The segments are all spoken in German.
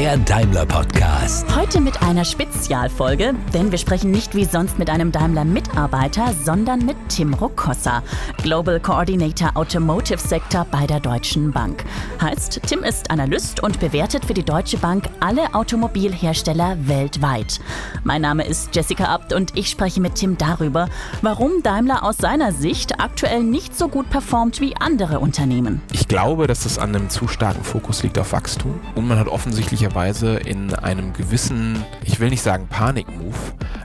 der Daimler Podcast. Heute mit einer Spezialfolge, denn wir sprechen nicht wie sonst mit einem Daimler-Mitarbeiter, sondern mit Tim Rokossa, Global Coordinator Automotive Sector bei der Deutschen Bank. Heißt, Tim ist Analyst und bewertet für die Deutsche Bank alle Automobilhersteller weltweit. Mein Name ist Jessica Abt und ich spreche mit Tim darüber, warum Daimler aus seiner Sicht aktuell nicht so gut performt wie andere Unternehmen. Ich glaube, dass es an einem zu starken Fokus liegt auf Wachstum und man hat offensichtlicherweise in einem gewissen, ich will nicht sagen Panik-Move,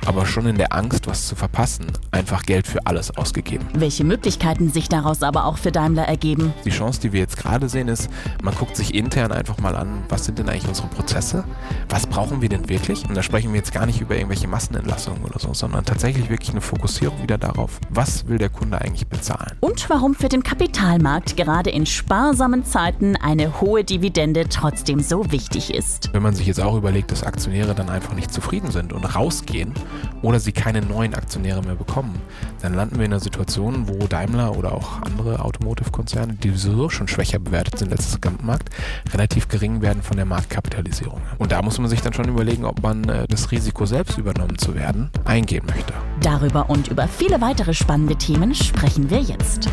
aber schon in der Angst, was zu verpassen, einfach Geld für alles ausgegeben. Welche Möglichkeiten sich daraus aber auch für Daimler ergeben? Die Chance, die wir jetzt gerade sehen, ist, man guckt sich intern einfach mal an, was sind denn eigentlich unsere Prozesse? Was brauchen wir denn wirklich? Und da sprechen wir jetzt gar nicht über irgendwelche Massenentlassungen oder so, sondern tatsächlich wirklich eine Fokussierung wieder darauf, was will der Kunde eigentlich bezahlen? Und warum für den Kapitalmarkt gerade in sparsamen Zeiten eine hohe Dividende trotzdem so wichtig ist. Wenn man sich jetzt auch überlegt, dass Aktionäre dann einfach nicht zufrieden sind und rausgehen oder sie keine neuen Aktionäre mehr bekommen, dann landen wir in einer Situation, wo Daimler oder auch andere Automotive-Konzerne, die sowieso schon schwächer bewertet sind als das Gesamtmarkt, relativ gering werden von der Marktkapitalisierung. Und da muss man sich dann schon überlegen, ob man äh, das Risiko, selbst übernommen zu werden, eingehen möchte. Darüber und über viele weitere spannende Themen sprechen wir jetzt.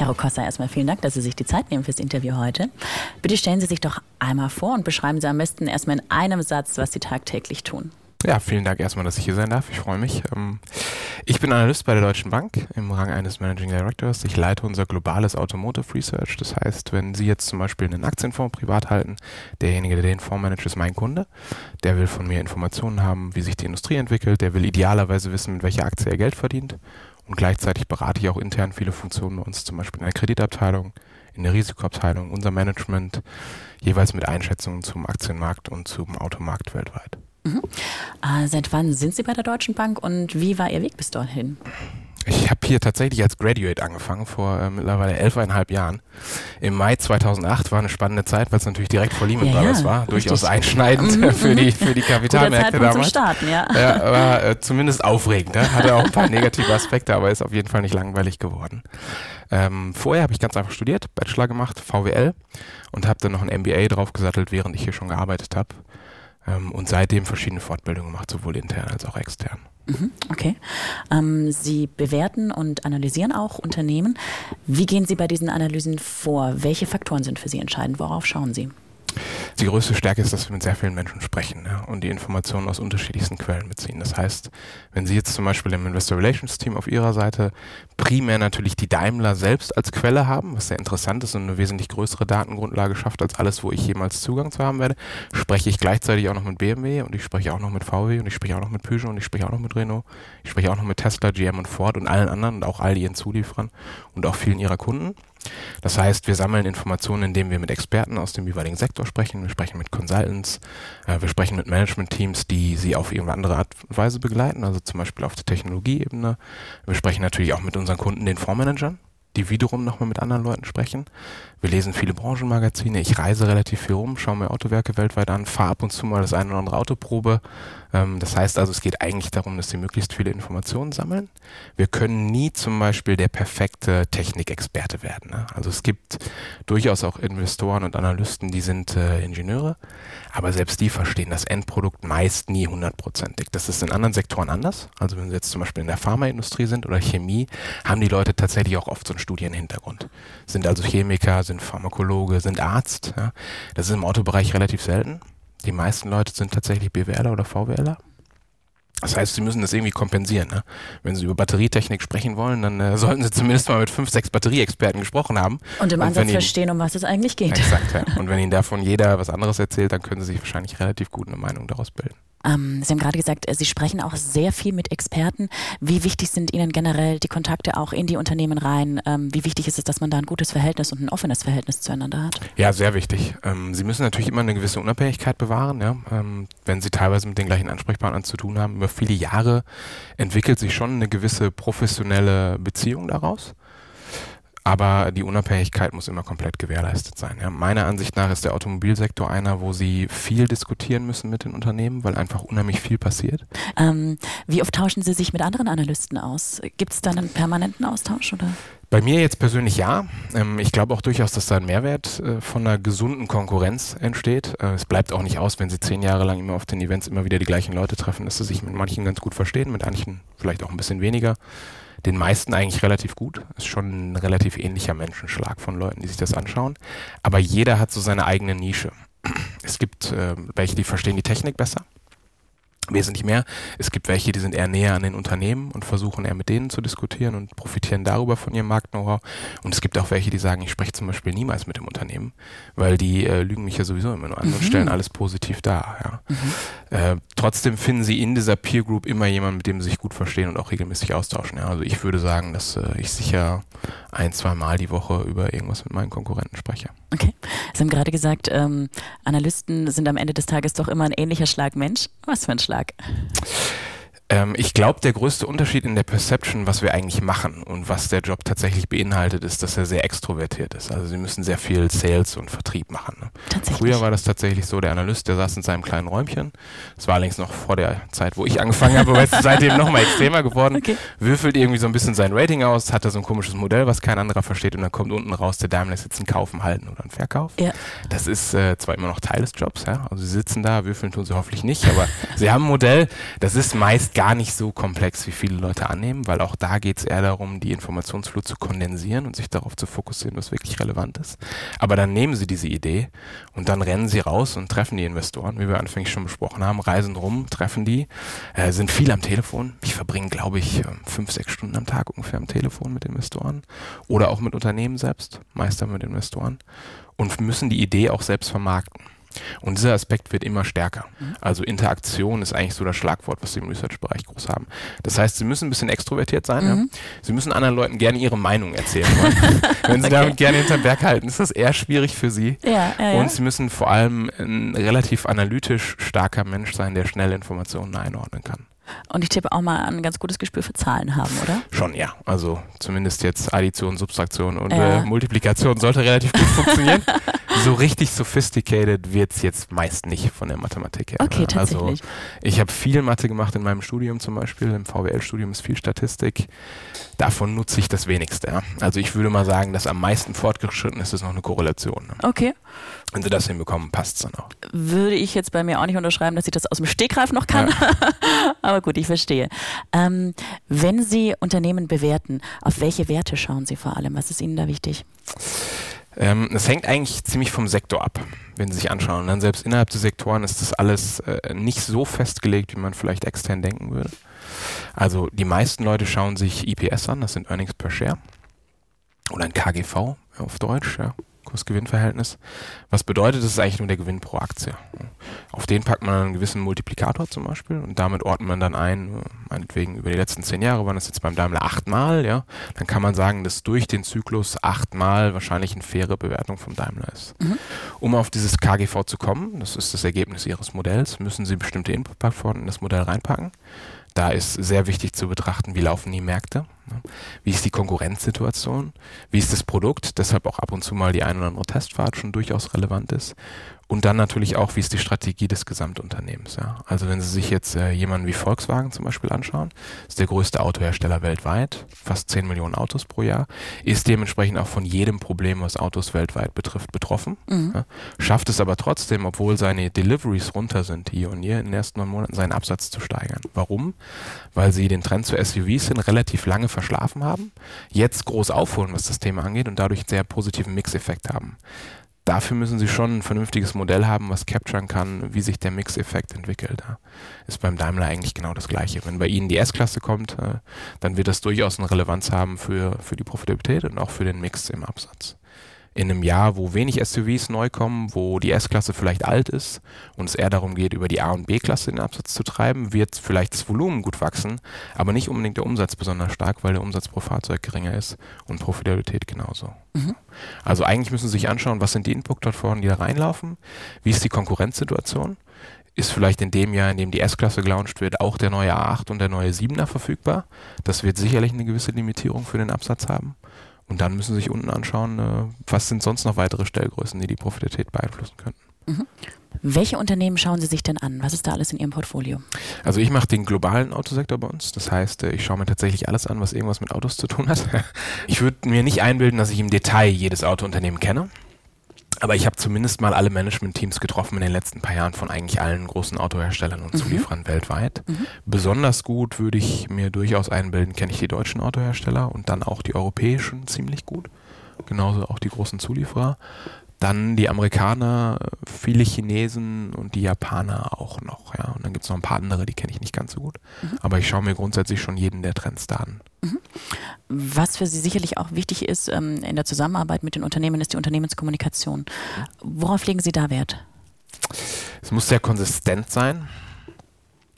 Herr Rokossa, erstmal vielen Dank, dass Sie sich die Zeit nehmen fürs Interview heute. Bitte stellen Sie sich doch einmal vor und beschreiben Sie am besten erstmal in einem Satz, was Sie tagtäglich tun. Ja, vielen Dank erstmal, dass ich hier sein darf. Ich freue mich. Ähm, ich bin Analyst bei der Deutschen Bank im Rang eines Managing Directors. Ich leite unser globales Automotive Research. Das heißt, wenn Sie jetzt zum Beispiel einen Aktienfonds privat halten, derjenige, der den Fonds managt, ist mein Kunde. Der will von mir Informationen haben, wie sich die Industrie entwickelt. Der will idealerweise wissen, mit welcher Aktie er Geld verdient. Und gleichzeitig berate ich auch intern viele Funktionen bei uns, zum Beispiel in der Kreditabteilung, in der Risikoabteilung, unser Management, jeweils mit Einschätzungen zum Aktienmarkt und zum Automarkt weltweit. Mhm. Äh, seit wann sind Sie bei der Deutschen Bank und wie war Ihr Weg bis dorthin? Ich habe hier tatsächlich als Graduate angefangen, vor äh, mittlerweile elfeinhalb Jahren. Im Mai 2008 war eine spannende Zeit, weil es natürlich direkt vor Lehman ja, Brothers ja, war. Richtig. Durchaus einschneidend mhm. für die, für die Kapitalmärkte damals. Zum Starten, ja. ja war äh, zumindest aufregend. Ne? Hatte auch ein paar negative Aspekte, aber ist auf jeden Fall nicht langweilig geworden. Ähm, vorher habe ich ganz einfach studiert, Bachelor gemacht, VWL und habe dann noch ein MBA draufgesattelt, während ich hier schon gearbeitet habe ähm, und seitdem verschiedene Fortbildungen gemacht, sowohl intern als auch extern. Mhm, okay. Ähm, Sie bewerten und analysieren auch Unternehmen. Wie gehen Sie bei diesen Analysen vor? Welche Faktoren sind für Sie entscheidend? Worauf schauen Sie? Die größte Stärke ist, dass wir mit sehr vielen Menschen sprechen ja, und die Informationen aus unterschiedlichsten Quellen beziehen. Das heißt, wenn Sie jetzt zum Beispiel im Investor Relations Team auf Ihrer Seite primär natürlich die Daimler selbst als Quelle haben, was sehr interessant ist und eine wesentlich größere Datengrundlage schafft als alles, wo ich jemals Zugang zu haben werde, spreche ich gleichzeitig auch noch mit BMW und ich spreche auch noch mit VW und ich spreche auch noch mit Peugeot und ich spreche auch noch mit Renault, ich spreche auch noch mit Tesla, GM und Ford und allen anderen und auch all ihren Zulieferern und auch vielen ihrer Kunden. Das heißt, wir sammeln Informationen, indem wir mit Experten aus dem jeweiligen Sektor sprechen. Wir sprechen mit Consultants, äh, wir sprechen mit Management-Teams, die sie auf irgendeine andere Art und Weise begleiten, also zum Beispiel auf der Technologieebene. Wir sprechen natürlich auch mit unseren Kunden, den Fondsmanagern, die wiederum nochmal mit anderen Leuten sprechen. Wir lesen viele Branchenmagazine. Ich reise relativ viel rum, schaue mir Autowerke weltweit an, fahre ab und zu mal das eine oder andere Autoprobe. Ähm, das heißt also, es geht eigentlich darum, dass sie möglichst viele Informationen sammeln. Wir können nie zum Beispiel der perfekte Technikexperte werden. Ne? Also es gibt durchaus auch Investoren und Analysten, die sind äh, Ingenieure, aber selbst die verstehen das Endprodukt meist nie hundertprozentig. Das ist in anderen Sektoren anders. Also wenn sie jetzt zum Beispiel in der Pharmaindustrie sind oder Chemie, haben die Leute tatsächlich auch oft so einen Studienhintergrund. Sind also Chemiker, sind Pharmakologe, sind Arzt. Ja. Das ist im Autobereich relativ selten. Die meisten Leute sind tatsächlich BWLer oder VWLer. Das heißt, sie müssen das irgendwie kompensieren. Ne? Wenn sie über Batterietechnik sprechen wollen, dann äh, sollten sie zumindest mal mit fünf, sechs Batterieexperten gesprochen haben. Und im Ansatz verstehen, um was es eigentlich geht. Exakt, ja. Und wenn ihnen davon jeder was anderes erzählt, dann können sie sich wahrscheinlich relativ gut eine Meinung daraus bilden. Ähm, Sie haben gerade gesagt, äh, Sie sprechen auch sehr viel mit Experten. Wie wichtig sind Ihnen generell die Kontakte auch in die Unternehmen rein? Ähm, wie wichtig ist es, dass man da ein gutes Verhältnis und ein offenes Verhältnis zueinander hat? Ja, sehr wichtig. Ähm, Sie müssen natürlich immer eine gewisse Unabhängigkeit bewahren. Ja? Ähm, wenn Sie teilweise mit den gleichen Ansprechpartnern zu tun haben, über viele Jahre entwickelt sich schon eine gewisse professionelle Beziehung daraus aber die Unabhängigkeit muss immer komplett gewährleistet sein. Ja. Meiner Ansicht nach ist der Automobilsektor einer, wo sie viel diskutieren müssen mit den Unternehmen, weil einfach unheimlich viel passiert. Ähm, wie oft tauschen Sie sich mit anderen Analysten aus? Gibt es da einen permanenten Austausch? Oder? Bei mir jetzt persönlich ja. Ähm, ich glaube auch durchaus, dass da ein Mehrwert äh, von einer gesunden Konkurrenz entsteht. Äh, es bleibt auch nicht aus, wenn Sie zehn Jahre lang immer auf den Events immer wieder die gleichen Leute treffen, dass Sie sich mit manchen ganz gut verstehen, mit manchen vielleicht auch ein bisschen weniger. Den meisten eigentlich relativ gut. Ist schon ein relativ ähnlicher Menschenschlag von Leuten, die sich das anschauen. Aber jeder hat so seine eigene Nische. Es gibt äh, welche, die verstehen die Technik besser wesentlich mehr. Es gibt welche, die sind eher näher an den Unternehmen und versuchen eher mit denen zu diskutieren und profitieren darüber von ihrem Markt-Know-how. Und es gibt auch welche, die sagen, ich spreche zum Beispiel niemals mit dem Unternehmen, weil die äh, lügen mich ja sowieso immer nur an mhm. und stellen alles positiv dar. Ja. Mhm. Äh, trotzdem finden sie in dieser Peer Group immer jemanden, mit dem sie sich gut verstehen und auch regelmäßig austauschen. Ja. Also ich würde sagen, dass äh, ich sicher ein, zwei Mal die Woche über irgendwas mit meinen Konkurrenten spreche. Okay. Sie haben gerade gesagt, ähm, Analysten sind am Ende des Tages doch immer ein ähnlicher Schlag Mensch. Was für ein Schlag? back. Ähm, ich glaube, der größte Unterschied in der Perception, was wir eigentlich machen und was der Job tatsächlich beinhaltet, ist, dass er sehr extrovertiert ist. Also sie müssen sehr viel Sales und Vertrieb machen. Ne? Früher war das tatsächlich so, der Analyst, der saß in seinem kleinen Räumchen. Das war allerdings noch vor der Zeit, wo ich angefangen habe, aber es ist seitdem nochmal extremer geworden. Okay. Würfelt irgendwie so ein bisschen sein Rating aus, hat da so ein komisches Modell, was kein anderer versteht und dann kommt unten raus, der Daimler ist jetzt ein Kaufen, Halten oder ein Verkauf. Ja. Das ist äh, zwar immer noch Teil des Jobs, ja? also sie sitzen da, würfeln tun sie hoffentlich nicht, aber sie haben ein Modell, das ist meist gar nicht so komplex, wie viele Leute annehmen, weil auch da geht es eher darum, die Informationsflut zu kondensieren und sich darauf zu fokussieren, was wirklich relevant ist. Aber dann nehmen sie diese Idee und dann rennen sie raus und treffen die Investoren, wie wir anfänglich schon besprochen haben, reisen rum, treffen die, äh, sind viel am Telefon. Ich verbringe, glaube ich, ähm, fünf, sechs Stunden am Tag ungefähr am Telefon mit Investoren oder auch mit Unternehmen selbst, meist mit Investoren und müssen die Idee auch selbst vermarkten. Und dieser Aspekt wird immer stärker. Mhm. Also Interaktion ist eigentlich so das Schlagwort, was Sie im Research-Bereich groß haben. Das heißt, Sie müssen ein bisschen extrovertiert sein. Mhm. Ja? Sie müssen anderen Leuten gerne ihre Meinung erzählen wollen. Wenn Sie okay. damit gerne hinterm Berg halten, ist das eher schwierig für Sie. Ja, ja, Und Sie müssen vor allem ein relativ analytisch starker Mensch sein, der schnell Informationen einordnen kann. Und ich tippe auch mal ein ganz gutes Gespür für Zahlen haben, oder? Schon, ja. Also zumindest jetzt Addition, Subtraktion und äh, Multiplikation sollte relativ gut funktionieren. so richtig sophisticated wird es jetzt meist nicht von der Mathematik her. Okay, ne? tatsächlich. Also ich habe viel Mathe gemacht in meinem Studium zum Beispiel. Im VWL-Studium ist viel Statistik. Davon nutze ich das wenigste. Ja. Also ich würde mal sagen, dass am meisten fortgeschritten ist, ist noch eine Korrelation. Ne? Okay. Wenn sie das hinbekommen, passt es dann auch. Würde ich jetzt bei mir auch nicht unterschreiben, dass ich das aus dem Stegreif noch kann. Ja. Aber gut, ich verstehe. Ähm, wenn Sie Unternehmen bewerten, auf welche Werte schauen Sie vor allem? Was ist Ihnen da wichtig? Ähm, es hängt eigentlich ziemlich vom Sektor ab, wenn Sie sich anschauen. Und dann selbst innerhalb des Sektoren ist das alles äh, nicht so festgelegt, wie man vielleicht extern denken würde. Also die meisten Leute schauen sich EPS an, das sind Earnings per Share. Oder ein KGV auf Deutsch, ja. Kurs-Gewinn-Verhältnis. Was bedeutet, das ist eigentlich nur der Gewinn pro Aktie. Auf den packt man einen gewissen Multiplikator zum Beispiel und damit ordnet man dann ein, meinetwegen über die letzten zehn Jahre waren das jetzt beim Daimler achtmal, ja, dann kann man sagen, dass durch den Zyklus achtmal wahrscheinlich eine faire Bewertung vom Daimler ist. Mhm. Um auf dieses KGV zu kommen, das ist das Ergebnis Ihres Modells, müssen Sie bestimmte Inputfaktoren in das Modell reinpacken. Da ist sehr wichtig zu betrachten, wie laufen die Märkte, ne? wie ist die Konkurrenzsituation, wie ist das Produkt, deshalb auch ab und zu mal die ein oder andere Testfahrt schon durchaus relevant ist und dann natürlich auch, wie ist die Strategie des Gesamtunternehmens. Ja? Also wenn Sie sich jetzt äh, jemanden wie Volkswagen zum Beispiel anschauen, ist der größte Autohersteller weltweit, fast 10 Millionen Autos pro Jahr, ist dementsprechend auch von jedem Problem, was Autos weltweit betrifft, betroffen. Mhm. Ja? Schafft es aber trotzdem, obwohl seine Deliveries runter sind hier und hier in den ersten neun Monaten, seinen Absatz zu steigern. Warum? Weil sie den Trend zu SUVs hin relativ lange verschlafen haben, jetzt groß aufholen, was das Thema angeht und dadurch einen sehr positiven Mixeffekt haben dafür müssen sie schon ein vernünftiges Modell haben, was capturen kann, wie sich der Mix-Effekt entwickelt. Ist beim Daimler eigentlich genau das Gleiche. Wenn bei Ihnen die S-Klasse kommt, äh, dann wird das durchaus eine Relevanz haben für, für die Profitabilität und auch für den Mix im Absatz in einem Jahr, wo wenig SUVs neu kommen, wo die S-Klasse vielleicht alt ist und es eher darum geht, über die A- und B-Klasse den Absatz zu treiben, wird vielleicht das Volumen gut wachsen, aber nicht unbedingt der Umsatz besonders stark, weil der Umsatz pro Fahrzeug geringer ist und Profitabilität genauso. Mhm. Also eigentlich müssen Sie sich anschauen, was sind die Input-Faktoren, die da reinlaufen, wie ist die Konkurrenzsituation, ist vielleicht in dem Jahr, in dem die S-Klasse gelauncht wird, auch der neue A8 und der neue 7er verfügbar. Das wird sicherlich eine gewisse Limitierung für den Absatz haben. Und dann müssen Sie sich unten anschauen, äh, was sind sonst noch weitere Stellgrößen, die die Profitabilität beeinflussen könnten. Mhm. Welche Unternehmen schauen Sie sich denn an? Was ist da alles in Ihrem Portfolio? Also ich mache den globalen Autosektor bei uns. Das heißt, äh, ich schaue mir tatsächlich alles an, was irgendwas mit Autos zu tun hat. Ich würde mir nicht einbilden, dass ich im Detail jedes Autounternehmen kenne. Aber ich habe zumindest mal alle Management-Teams getroffen in den letzten paar Jahren von eigentlich allen großen Autoherstellern und mhm. Zulieferern weltweit. Mhm. Besonders gut würde ich mir durchaus einbilden, kenne ich die deutschen Autohersteller und dann auch die europäischen ziemlich gut. Genauso auch die großen Zulieferer. Dann die Amerikaner, viele Chinesen und die Japaner auch noch. Ja. Und dann gibt es noch ein paar andere, die kenne ich nicht ganz so gut. Mhm. Aber ich schaue mir grundsätzlich schon jeden der Trends da an. Mhm. Was für Sie sicherlich auch wichtig ist ähm, in der Zusammenarbeit mit den Unternehmen, ist die Unternehmenskommunikation. Worauf legen Sie da Wert? Es muss sehr konsistent sein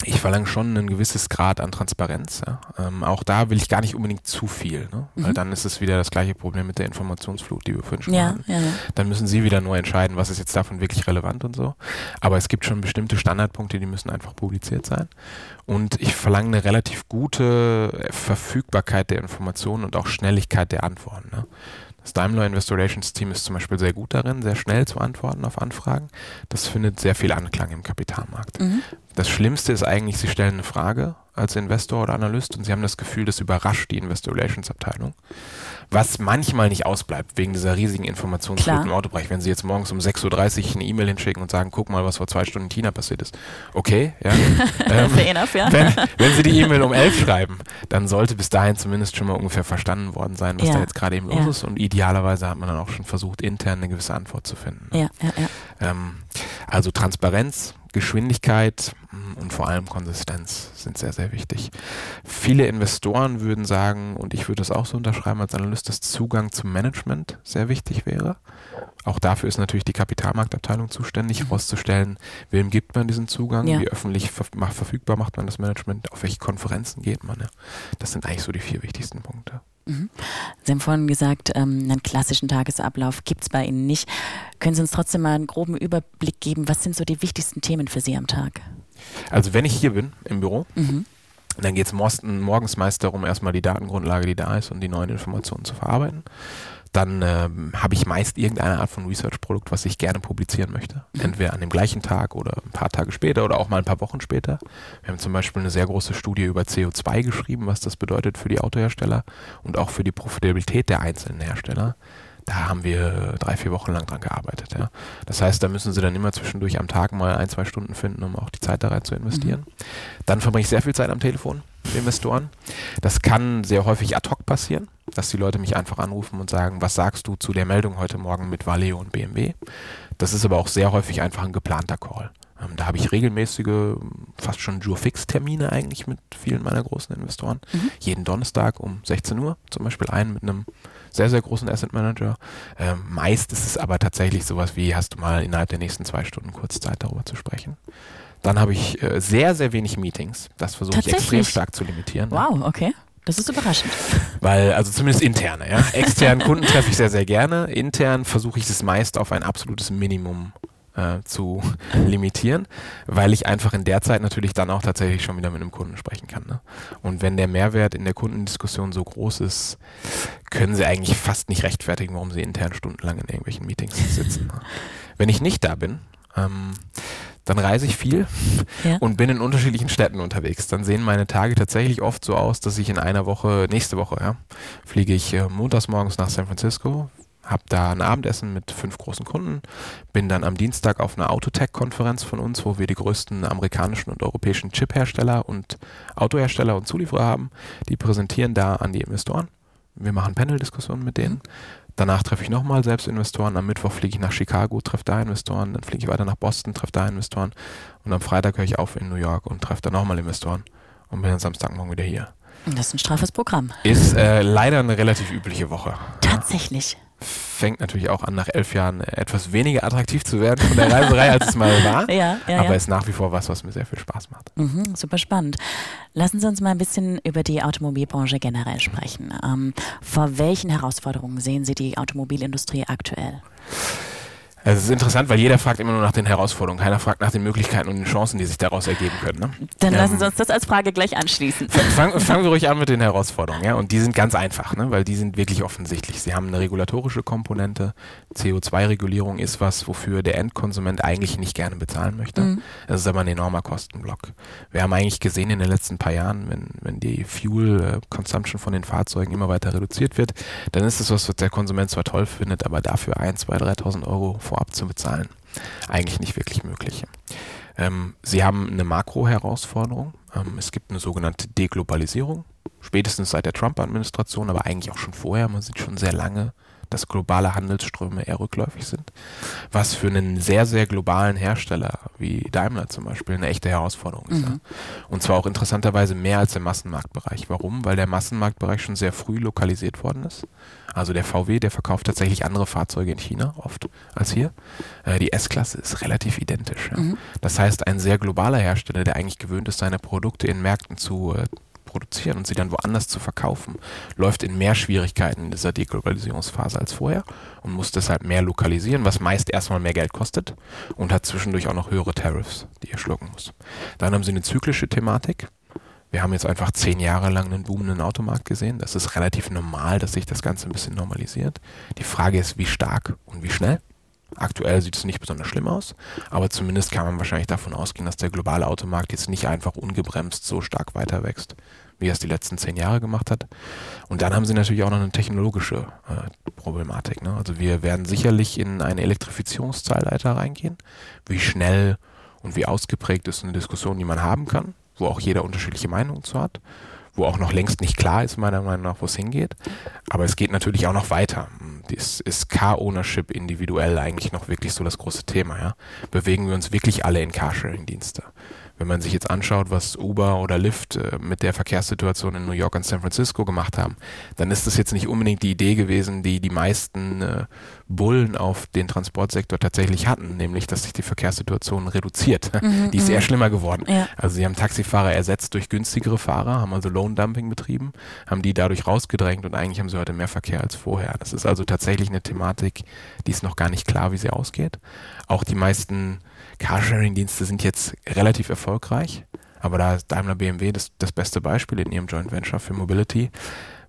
ich verlange schon ein gewisses Grad an Transparenz. Ja. Ähm, auch da will ich gar nicht unbedingt zu viel, ne? mhm. weil dann ist es wieder das gleiche Problem mit der Informationsflut, die wir vorhin schon ja, hatten. Ja, ja. Dann müssen Sie wieder nur entscheiden, was ist jetzt davon wirklich relevant und so. Aber es gibt schon bestimmte Standardpunkte, die müssen einfach publiziert sein. Und ich verlange eine relativ gute Verfügbarkeit der Informationen und auch Schnelligkeit der Antworten. Ne? Das Daimler Investor Relations Team ist zum Beispiel sehr gut darin, sehr schnell zu antworten auf Anfragen. Das findet sehr viel Anklang im Kapitalmarkt. Mhm. Das Schlimmste ist eigentlich, Sie stellen eine Frage als Investor oder Analyst und Sie haben das Gefühl, das überrascht die Investor Relations Abteilung was manchmal nicht ausbleibt, wegen dieser riesigen Informationsflut im Autobereich. Wenn Sie jetzt morgens um 6.30 Uhr eine E-Mail hinschicken und sagen, guck mal, was vor zwei Stunden in China passiert ist. Okay, ja. ähm, enough, ja. Wenn, wenn, Sie die E-Mail um 11 schreiben, dann sollte bis dahin zumindest schon mal ungefähr verstanden worden sein, was ja. da jetzt gerade eben los ja. ist. Und idealerweise hat man dann auch schon versucht, intern eine gewisse Antwort zu finden. Ja, ja, ja. Ähm, also Transparenz, Geschwindigkeit mm, und vor allem Konsistenz sind sehr, sehr wichtig. Viele Investoren würden sagen, und ich würde das auch so unterschreiben als Analyst, dass Zugang zum Management sehr wichtig wäre. Auch dafür ist natürlich die Kapitalmarktabteilung zuständig, mhm. herauszustellen, wem gibt man diesen Zugang, ja. wie öffentlich verfügbar macht man das Management, auf welche Konferenzen geht man. Ja. Das sind eigentlich so die vier wichtigsten Punkte. Mhm. Sie haben vorhin gesagt, ähm, einen klassischen Tagesablauf gibt es bei Ihnen nicht. Können Sie uns trotzdem mal einen groben Überblick geben? Was sind so die wichtigsten Themen für Sie am Tag? Also wenn ich hier bin im Büro, mhm. dann geht es morgens meist darum, erstmal die Datengrundlage, die da ist, und die neuen Informationen zu verarbeiten dann ähm, habe ich meist irgendeine Art von Research-Produkt, was ich gerne publizieren möchte. Entweder an dem gleichen Tag oder ein paar Tage später oder auch mal ein paar Wochen später. Wir haben zum Beispiel eine sehr große Studie über CO2 geschrieben, was das bedeutet für die Autohersteller und auch für die Profitabilität der einzelnen Hersteller. Da haben wir drei, vier Wochen lang dran gearbeitet. Ja. Das heißt, da müssen Sie dann immer zwischendurch am Tag mal ein, zwei Stunden finden, um auch die Zeit da rein zu investieren. Mhm. Dann verbringe ich sehr viel Zeit am Telefon mit Investoren. Das kann sehr häufig ad hoc passieren, dass die Leute mich einfach anrufen und sagen, was sagst du zu der Meldung heute Morgen mit Valeo und BMW? Das ist aber auch sehr häufig einfach ein geplanter Call. Ähm, da habe ich regelmäßige, fast schon Jure-Fix-Termine eigentlich mit vielen meiner großen Investoren. Mhm. Jeden Donnerstag um 16 Uhr zum Beispiel einen mit einem sehr, sehr großen Asset Manager. Ähm, meist ist es aber tatsächlich sowas wie, hast du mal innerhalb der nächsten zwei Stunden kurz Zeit darüber zu sprechen. Dann habe ich äh, sehr, sehr wenig Meetings. Das versuche ich extrem stark zu limitieren. Wow, okay. Das ist überraschend. Weil, also zumindest interne, ja. Externen Kunden treffe ich sehr, sehr gerne. Intern versuche ich es meist auf ein absolutes Minimum äh, zu limitieren, weil ich einfach in der Zeit natürlich dann auch tatsächlich schon wieder mit einem Kunden sprechen kann. Ne? Und wenn der Mehrwert in der Kundendiskussion so groß ist, können sie eigentlich fast nicht rechtfertigen, warum sie intern stundenlang in irgendwelchen Meetings sitzen. Ne? Wenn ich nicht da bin, ähm, dann reise ich viel ja. und bin in unterschiedlichen Städten unterwegs. Dann sehen meine Tage tatsächlich oft so aus, dass ich in einer Woche, nächste Woche, ja, fliege ich äh, montags morgens nach San Francisco, habe da ein Abendessen mit fünf großen Kunden, bin dann am Dienstag auf einer Autotech-Konferenz von uns, wo wir die größten amerikanischen und europäischen Chip-Hersteller und Autohersteller und Zulieferer haben. Die präsentieren da an die Investoren. Wir machen Panel-Diskussionen mit denen. Danach treffe ich nochmal selbst Investoren. Am Mittwoch fliege ich nach Chicago, treffe da Investoren. Dann fliege ich weiter nach Boston, treffe da Investoren. Und am Freitag höre ich auf in New York und treffe da nochmal Investoren. Und bin dann Samstagmorgen wieder hier. Das ist ein straffes Programm. Ist äh, leider eine relativ übliche Woche. Tatsächlich fängt natürlich auch an, nach elf Jahren etwas weniger attraktiv zu werden von der Reiserei, als es mal war. Ja, ja, aber ja. ist nach wie vor was, was mir sehr viel Spaß macht. Mhm, super spannend. Lassen Sie uns mal ein bisschen über die Automobilbranche generell sprechen. Ähm, vor welchen Herausforderungen sehen Sie die Automobilindustrie aktuell? Also es ist interessant, weil jeder fragt immer nur nach den Herausforderungen, keiner fragt nach den Möglichkeiten und den Chancen, die sich daraus ergeben können. Ne? Dann ähm, lassen Sie uns das als Frage gleich anschließen. Fangen fang wir ruhig an mit den Herausforderungen, ja, und die sind ganz einfach, ne? weil die sind wirklich offensichtlich. Sie haben eine regulatorische Komponente, CO2-Regulierung ist was, wofür der Endkonsument eigentlich nicht gerne bezahlen möchte. Mhm. Das ist aber ein enormer Kostenblock. Wir haben eigentlich gesehen in den letzten paar Jahren, wenn, wenn die Fuel Consumption von den Fahrzeugen immer weiter reduziert wird, dann ist es was, was der Konsument zwar toll findet, aber dafür 1, 2, 3.000 Euro vorab zu bezahlen, eigentlich nicht wirklich möglich. Ähm, sie haben eine Makro-Herausforderung. Ähm, es gibt eine sogenannte Deglobalisierung, spätestens seit der Trump-Administration, aber eigentlich auch schon vorher. Man sieht schon sehr lange dass globale Handelsströme eher rückläufig sind, was für einen sehr, sehr globalen Hersteller wie Daimler zum Beispiel eine echte Herausforderung ist. Mhm. Und zwar auch interessanterweise mehr als im Massenmarktbereich. Warum? Weil der Massenmarktbereich schon sehr früh lokalisiert worden ist. Also der VW, der verkauft tatsächlich andere Fahrzeuge in China oft als hier. Äh, die S-Klasse ist relativ identisch. Ja. Mhm. Das heißt, ein sehr globaler Hersteller, der eigentlich gewöhnt ist, seine Produkte in Märkten zu äh, produzieren und sie dann woanders zu verkaufen, läuft in mehr Schwierigkeiten in dieser Deglobalisierungsphase als vorher und muss deshalb mehr lokalisieren, was meist erstmal mehr Geld kostet und hat zwischendurch auch noch höhere Tariffs, die er schlucken muss. Dann haben sie eine zyklische Thematik. Wir haben jetzt einfach zehn Jahre lang einen boomenden Automarkt gesehen. Das ist relativ normal, dass sich das Ganze ein bisschen normalisiert. Die Frage ist, wie stark und wie schnell. Aktuell sieht es nicht besonders schlimm aus, aber zumindest kann man wahrscheinlich davon ausgehen, dass der globale Automarkt jetzt nicht einfach ungebremst so stark weiter wächst, wie er es die letzten zehn Jahre gemacht hat. Und dann haben sie natürlich auch noch eine technologische äh, Problematik. Ne? Also wir werden sicherlich in eine Elektrifizierungszeitalter reingehen. Wie schnell und wie ausgeprägt ist eine Diskussion, die man haben kann, wo auch jeder unterschiedliche Meinungen zu hat wo auch noch längst nicht klar ist, meiner Meinung nach, wo es hingeht. Aber es geht natürlich auch noch weiter. Das ist Car-Ownership individuell eigentlich noch wirklich so das große Thema. Ja? Bewegen wir uns wirklich alle in Carsharing-Dienste? Wenn man sich jetzt anschaut, was Uber oder Lyft äh, mit der Verkehrssituation in New York und San Francisco gemacht haben, dann ist das jetzt nicht unbedingt die Idee gewesen, die die meisten äh, Bullen auf den Transportsektor tatsächlich hatten, nämlich dass sich die Verkehrssituation reduziert. Mhm, die ist eher mhm. schlimmer geworden. Ja. Also sie haben Taxifahrer ersetzt durch günstigere Fahrer, haben also Loan Dumping betrieben, haben die dadurch rausgedrängt und eigentlich haben sie heute mehr Verkehr als vorher. Das ist also tatsächlich eine Thematik, die ist noch gar nicht klar, wie sie ausgeht. Auch die meisten Carsharing-Dienste sind jetzt relativ erfolgreich, aber da ist Daimler BMW das, das beste Beispiel in ihrem Joint Venture für Mobility.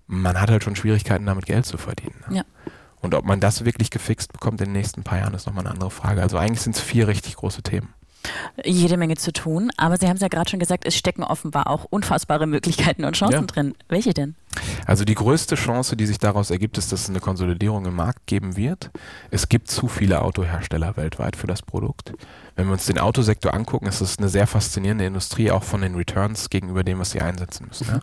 Man hat halt schon Schwierigkeiten, damit Geld zu verdienen. Ne? Ja. Und ob man das wirklich gefixt bekommt in den nächsten paar Jahren, ist nochmal eine andere Frage. Also eigentlich sind es vier richtig große Themen jede Menge zu tun. Aber Sie haben es ja gerade schon gesagt, es stecken offenbar auch unfassbare Möglichkeiten und Chancen ja. drin. Welche denn? Also die größte Chance, die sich daraus ergibt, ist, dass es eine Konsolidierung im Markt geben wird. Es gibt zu viele Autohersteller weltweit für das Produkt. Wenn wir uns den Autosektor angucken, ist es eine sehr faszinierende Industrie, auch von den Returns gegenüber dem, was sie einsetzen müssen. Ja?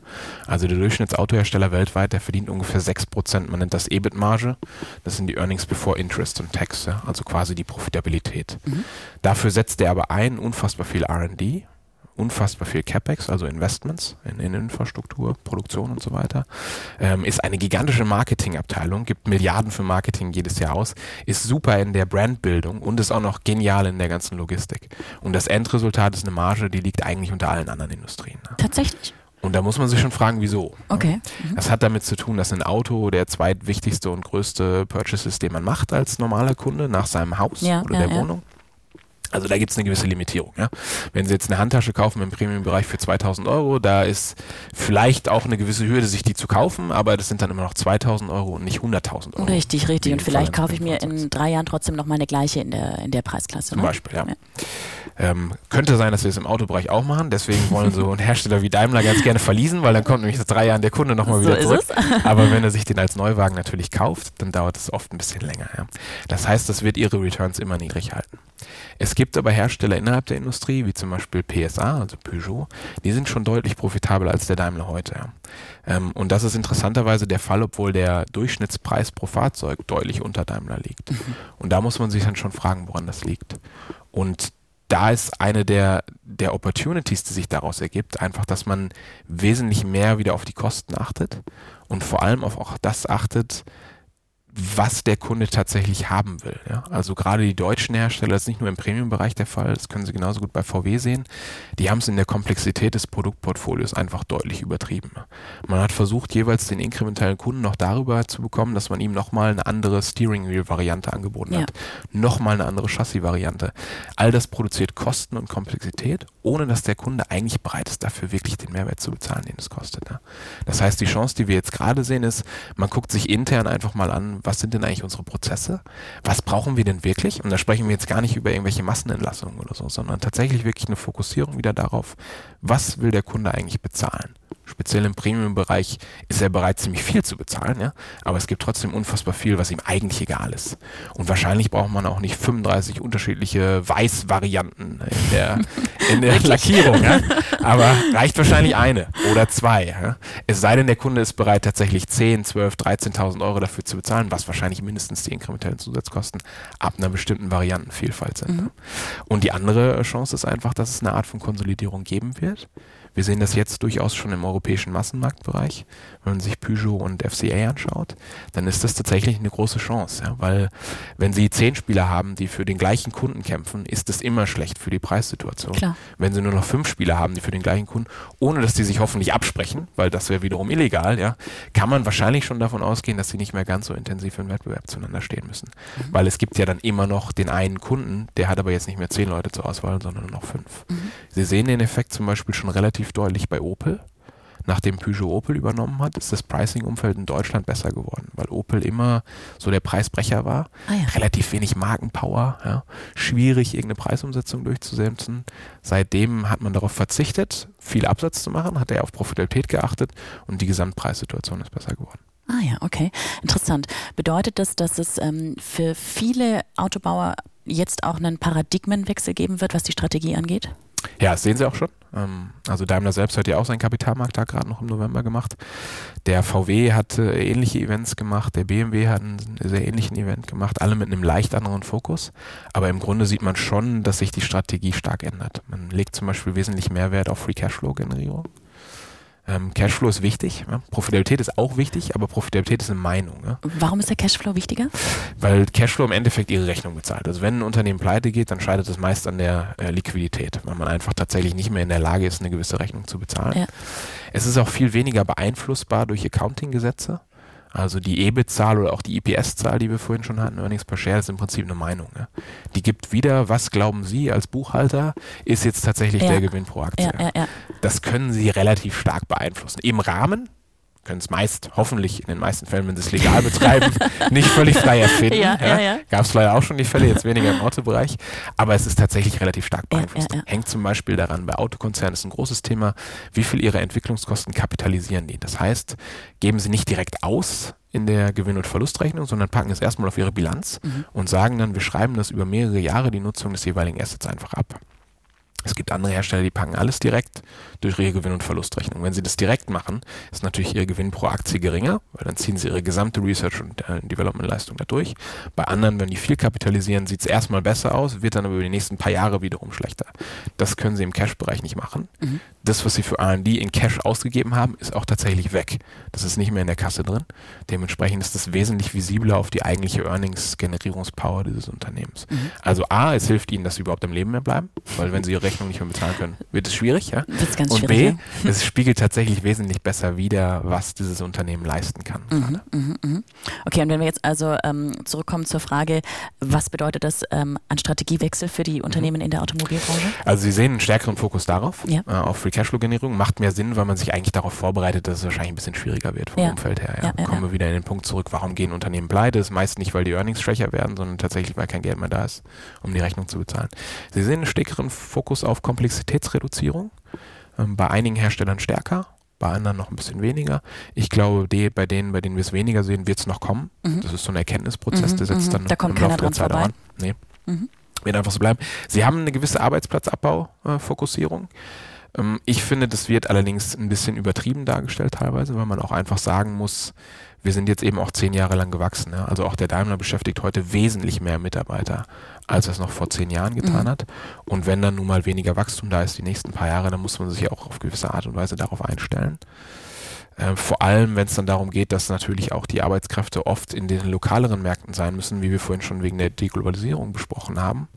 Also der Durchschnittsautohersteller weltweit, der verdient ungefähr 6%. Man nennt das EBIT-Marge. Das sind die Earnings before Interest und Tax, ja? also quasi die Profitabilität. Mhm. Dafür setzt er aber ein unfassbar viel R&D, unfassbar viel CapEx, also Investments in, in Infrastruktur, Produktion und so weiter. Ähm, ist eine gigantische Marketingabteilung, gibt Milliarden für Marketing jedes Jahr aus, ist super in der Brandbildung und ist auch noch genial in der ganzen Logistik. Und das Endresultat ist eine Marge, die liegt eigentlich unter allen anderen Industrien. Ne? Tatsächlich. Und da muss man sich schon fragen, wieso. Okay. Mhm. Das hat damit zu tun, dass ein Auto der zweitwichtigste und größte Purchase ist, den man macht als normaler Kunde nach seinem Haus ja, oder ja, der ja. Wohnung. Also da gibt es eine gewisse Limitierung. Ja? Wenn Sie jetzt eine Handtasche kaufen im Premium-Bereich für 2000 Euro, da ist vielleicht auch eine gewisse Hürde, sich die zu kaufen, aber das sind dann immer noch 2000 Euro und nicht 100.000 Euro. Richtig, richtig. Und vielleicht kaufe ich mir in drei Jahren trotzdem noch mal eine gleiche in der, in der Preisklasse. Zum ne? Beispiel, ja. ja. Ähm, könnte sein, dass wir es im Autobereich auch machen. Deswegen wollen so ein Hersteller wie Daimler ganz gerne verließen, weil dann kommt nämlich nach drei Jahren der Kunde nochmal wieder so zurück. Aber wenn er sich den als Neuwagen natürlich kauft, dann dauert es oft ein bisschen länger. Ja. Das heißt, das wird ihre Returns immer niedrig halten. Es gibt aber Hersteller innerhalb der Industrie, wie zum Beispiel PSA, also Peugeot, die sind schon deutlich profitabler als der Daimler heute. Ähm, und das ist interessanterweise der Fall, obwohl der Durchschnittspreis pro Fahrzeug deutlich unter Daimler liegt. Mhm. Und da muss man sich dann schon fragen, woran das liegt. Und da ist eine der, der Opportunities, die sich daraus ergibt, einfach, dass man wesentlich mehr wieder auf die Kosten achtet und vor allem auf auch das achtet, was der Kunde tatsächlich haben will. Ja? Also gerade die deutschen Hersteller, das ist nicht nur im Premium-Bereich der Fall, das können Sie genauso gut bei VW sehen, die haben es in der Komplexität des Produktportfolios einfach deutlich übertrieben. Man hat versucht, jeweils den inkrementellen Kunden noch darüber zu bekommen, dass man ihm nochmal eine andere Steering Wheel-Variante angeboten ja. hat, nochmal eine andere Chassis-Variante. All das produziert Kosten und Komplexität, ohne dass der Kunde eigentlich bereit ist, dafür wirklich den Mehrwert zu bezahlen, den es kostet. Ja? Das heißt, die Chance, die wir jetzt gerade sehen, ist, man guckt sich intern einfach mal an, was sind denn eigentlich unsere Prozesse? Was brauchen wir denn wirklich? Und da sprechen wir jetzt gar nicht über irgendwelche Massenentlassungen oder so, sondern tatsächlich wirklich eine Fokussierung wieder darauf, was will der Kunde eigentlich bezahlen? Speziell im Premium-Bereich ist er bereit, ziemlich viel zu bezahlen, ja. Aber es gibt trotzdem unfassbar viel, was ihm eigentlich egal ist. Und wahrscheinlich braucht man auch nicht 35 unterschiedliche Weiß-Varianten in der, in der Lackierung, ja. Aber reicht wahrscheinlich eine oder zwei, ja? Es sei denn, der Kunde ist bereit, tatsächlich 10, 12, 13.000 Euro dafür zu bezahlen, was wahrscheinlich mindestens die inkrementellen Zusatzkosten ab einer bestimmten Variantenvielfalt sind. Mhm. Und die andere Chance ist einfach, dass es eine Art von Konsolidierung geben wird. Wir sehen das jetzt durchaus schon im europäischen Massenmarktbereich. Wenn man sich Peugeot und FCA anschaut, dann ist das tatsächlich eine große Chance, ja? weil wenn Sie zehn Spieler haben, die für den gleichen Kunden kämpfen, ist das immer schlecht für die Preissituation. Klar. Wenn Sie nur noch fünf Spieler haben, die für den gleichen Kunden, ohne dass die sich hoffentlich absprechen, weil das wäre wiederum illegal, ja, kann man wahrscheinlich schon davon ausgehen, dass sie nicht mehr ganz so intensiv im Wettbewerb zueinander stehen müssen. Mhm. Weil es gibt ja dann immer noch den einen Kunden, der hat aber jetzt nicht mehr zehn Leute zur Auswahl, sondern nur noch fünf. Mhm. Sie sehen den Effekt zum Beispiel schon relativ relativ deutlich bei Opel. Nachdem Peugeot Opel übernommen hat, ist das Pricing-Umfeld in Deutschland besser geworden, weil Opel immer so der Preisbrecher war. Ah ja. Relativ wenig Markenpower, ja. schwierig, irgendeine Preisumsetzung durchzusetzen. Seitdem hat man darauf verzichtet, viel Absatz zu machen, hat er auf Profitabilität geachtet und die Gesamtpreissituation ist besser geworden. Ah ja, okay. Interessant. Bedeutet das, dass es ähm, für viele Autobauer jetzt auch einen Paradigmenwechsel geben wird, was die Strategie angeht? Ja, das sehen Sie auch schon. Ähm, also Daimler selbst hat ja auch seinen Kapitalmarkttag gerade noch im November gemacht. Der VW hat ähnliche Events gemacht, der BMW hat einen sehr ähnlichen Event gemacht, alle mit einem leicht anderen Fokus. Aber im Grunde sieht man schon, dass sich die Strategie stark ändert. Man legt zum Beispiel wesentlich mehr Wert auf Free Cashflow-Generierung. Ähm, Cashflow ist wichtig, ja? Profitabilität ist auch wichtig, aber Profitabilität ist eine Meinung. Ja? Warum ist der Cashflow wichtiger? Weil Cashflow im Endeffekt ihre Rechnung bezahlt. Also wenn ein Unternehmen pleite geht, dann scheitert es meist an der äh, Liquidität, weil man einfach tatsächlich nicht mehr in der Lage ist, eine gewisse Rechnung zu bezahlen. Ja. Es ist auch viel weniger beeinflussbar durch Accounting-Gesetze. Also die EBIT-Zahl oder auch die EPS-Zahl, die wir vorhin schon hatten, Earnings per Share, ist im Prinzip eine Meinung. Ja. Die gibt wieder, was glauben Sie als Buchhalter, ist jetzt tatsächlich ja. der Gewinn pro Aktie. Ja, das können Sie relativ stark beeinflussen. Im Rahmen, können es meist, hoffentlich in den meisten Fällen, wenn sie es legal betreiben, nicht völlig frei erfinden. Ja, ja, ja. Gab es leider auch schon die Fälle, jetzt weniger im Autobereich. Aber es ist tatsächlich relativ stark beeinflusst. Hängt zum Beispiel daran, bei Autokonzernen ist ein großes Thema, wie viel ihre Entwicklungskosten kapitalisieren die. Das heißt, geben sie nicht direkt aus, in der Gewinn- und Verlustrechnung, sondern packen es erstmal auf ihre Bilanz mhm. und sagen dann, wir schreiben das über mehrere Jahre die Nutzung des jeweiligen Assets einfach ab. Es gibt andere Hersteller, die packen alles direkt durch ihre Gewinn- und Verlustrechnung. Wenn sie das direkt machen, ist natürlich ihr Gewinn pro Aktie geringer, weil dann ziehen sie ihre gesamte Research- und äh, Development-Leistung dadurch. Bei anderen, wenn die viel kapitalisieren, sieht es erstmal besser aus, wird dann aber über die nächsten paar Jahre wiederum schlechter. Das können sie im Cash-Bereich nicht machen. Mhm. Das, was sie für R&D in Cash ausgegeben haben, ist auch tatsächlich weg. Das ist nicht mehr in der Kasse drin. Dementsprechend ist das wesentlich visibler auf die eigentliche Earnings-Generierungspower dieses Unternehmens. Mhm. Also A, es hilft ihnen, dass sie überhaupt im Leben mehr bleiben, weil wenn sie ihre Rechnung nicht mehr bezahlen können, wird es schwierig. Ja? Wird's ganz und B, ja. es spiegelt tatsächlich wesentlich besser wider, was dieses Unternehmen leisten kann. Mhm, mh, mh. Okay, und wenn wir jetzt also ähm, zurückkommen zur Frage, was bedeutet das ähm, an Strategiewechsel für die Unternehmen mhm. in der Automobilbranche? Also Sie sehen einen stärkeren Fokus darauf, ja. äh, auf Free Cashflow-Generierung. Macht mehr Sinn, weil man sich eigentlich darauf vorbereitet, dass es wahrscheinlich ein bisschen schwieriger wird vom ja. Umfeld her. Ja. Kommen wir wieder in den Punkt zurück, warum gehen Unternehmen pleite? Das ist meist nicht, weil die Earnings schwächer werden, sondern tatsächlich, weil kein Geld mehr da ist, um die Rechnung zu bezahlen. Sie sehen einen stärkeren Fokus auf Komplexitätsreduzierung. Ähm, bei einigen Herstellern stärker, bei anderen noch ein bisschen weniger. Ich glaube, die, bei denen, bei denen wir es weniger sehen, wird es noch kommen. Mhm. Das ist so ein Erkenntnisprozess, mhm, der setzt mhm. dann da kommt im Laufe der Zeit vorbei. an. Nee. Mhm. Wird einfach so bleiben. Sie haben eine gewisse Arbeitsplatzabbau-Fokussierung. Ähm, ich finde, das wird allerdings ein bisschen übertrieben dargestellt teilweise, weil man auch einfach sagen muss, wir sind jetzt eben auch zehn Jahre lang gewachsen. Ja? Also auch der Daimler beschäftigt heute wesentlich mehr Mitarbeiter, als er es noch vor zehn Jahren getan mhm. hat. Und wenn dann nun mal weniger Wachstum da ist die nächsten paar Jahre, dann muss man sich auch auf gewisse Art und Weise darauf einstellen. Äh, vor allem, wenn es dann darum geht, dass natürlich auch die Arbeitskräfte oft in den lokaleren Märkten sein müssen, wie wir vorhin schon wegen der Deglobalisierung besprochen haben.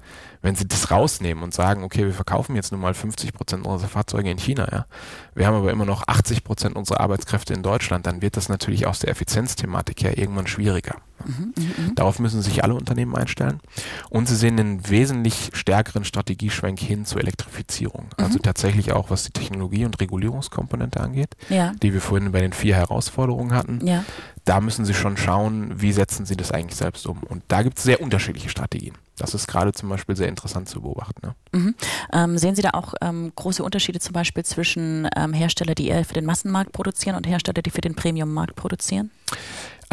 Wenn sie das rausnehmen und sagen, okay, wir verkaufen jetzt nun mal 50 Prozent unserer Fahrzeuge in China, ja, wir haben aber immer noch 80 Prozent unserer Arbeitskräfte in Deutschland, dann wird das natürlich aus der Effizienzthematik her irgendwann schwieriger. Mhm, mh, mh. Darauf müssen sich alle Unternehmen einstellen. Und sie sehen einen wesentlich stärkeren Strategieschwenk hin zur Elektrifizierung. Also mhm. Tatsächlich auch, was die Technologie- und Regulierungskomponente angeht, ja. die wir vorhin bei den vier Herausforderungen hatten. Ja. Da müssen sie schon schauen, wie setzen sie das eigentlich selbst um. Und da gibt es sehr unterschiedliche Strategien. Das ist gerade zum Beispiel sehr interessant zu beobachten. Ne? Mhm. Ähm, sehen Sie da auch ähm, große Unterschiede zum Beispiel zwischen ähm, Herstellern, die eher für den Massenmarkt produzieren und Hersteller, die für den Premiummarkt produzieren?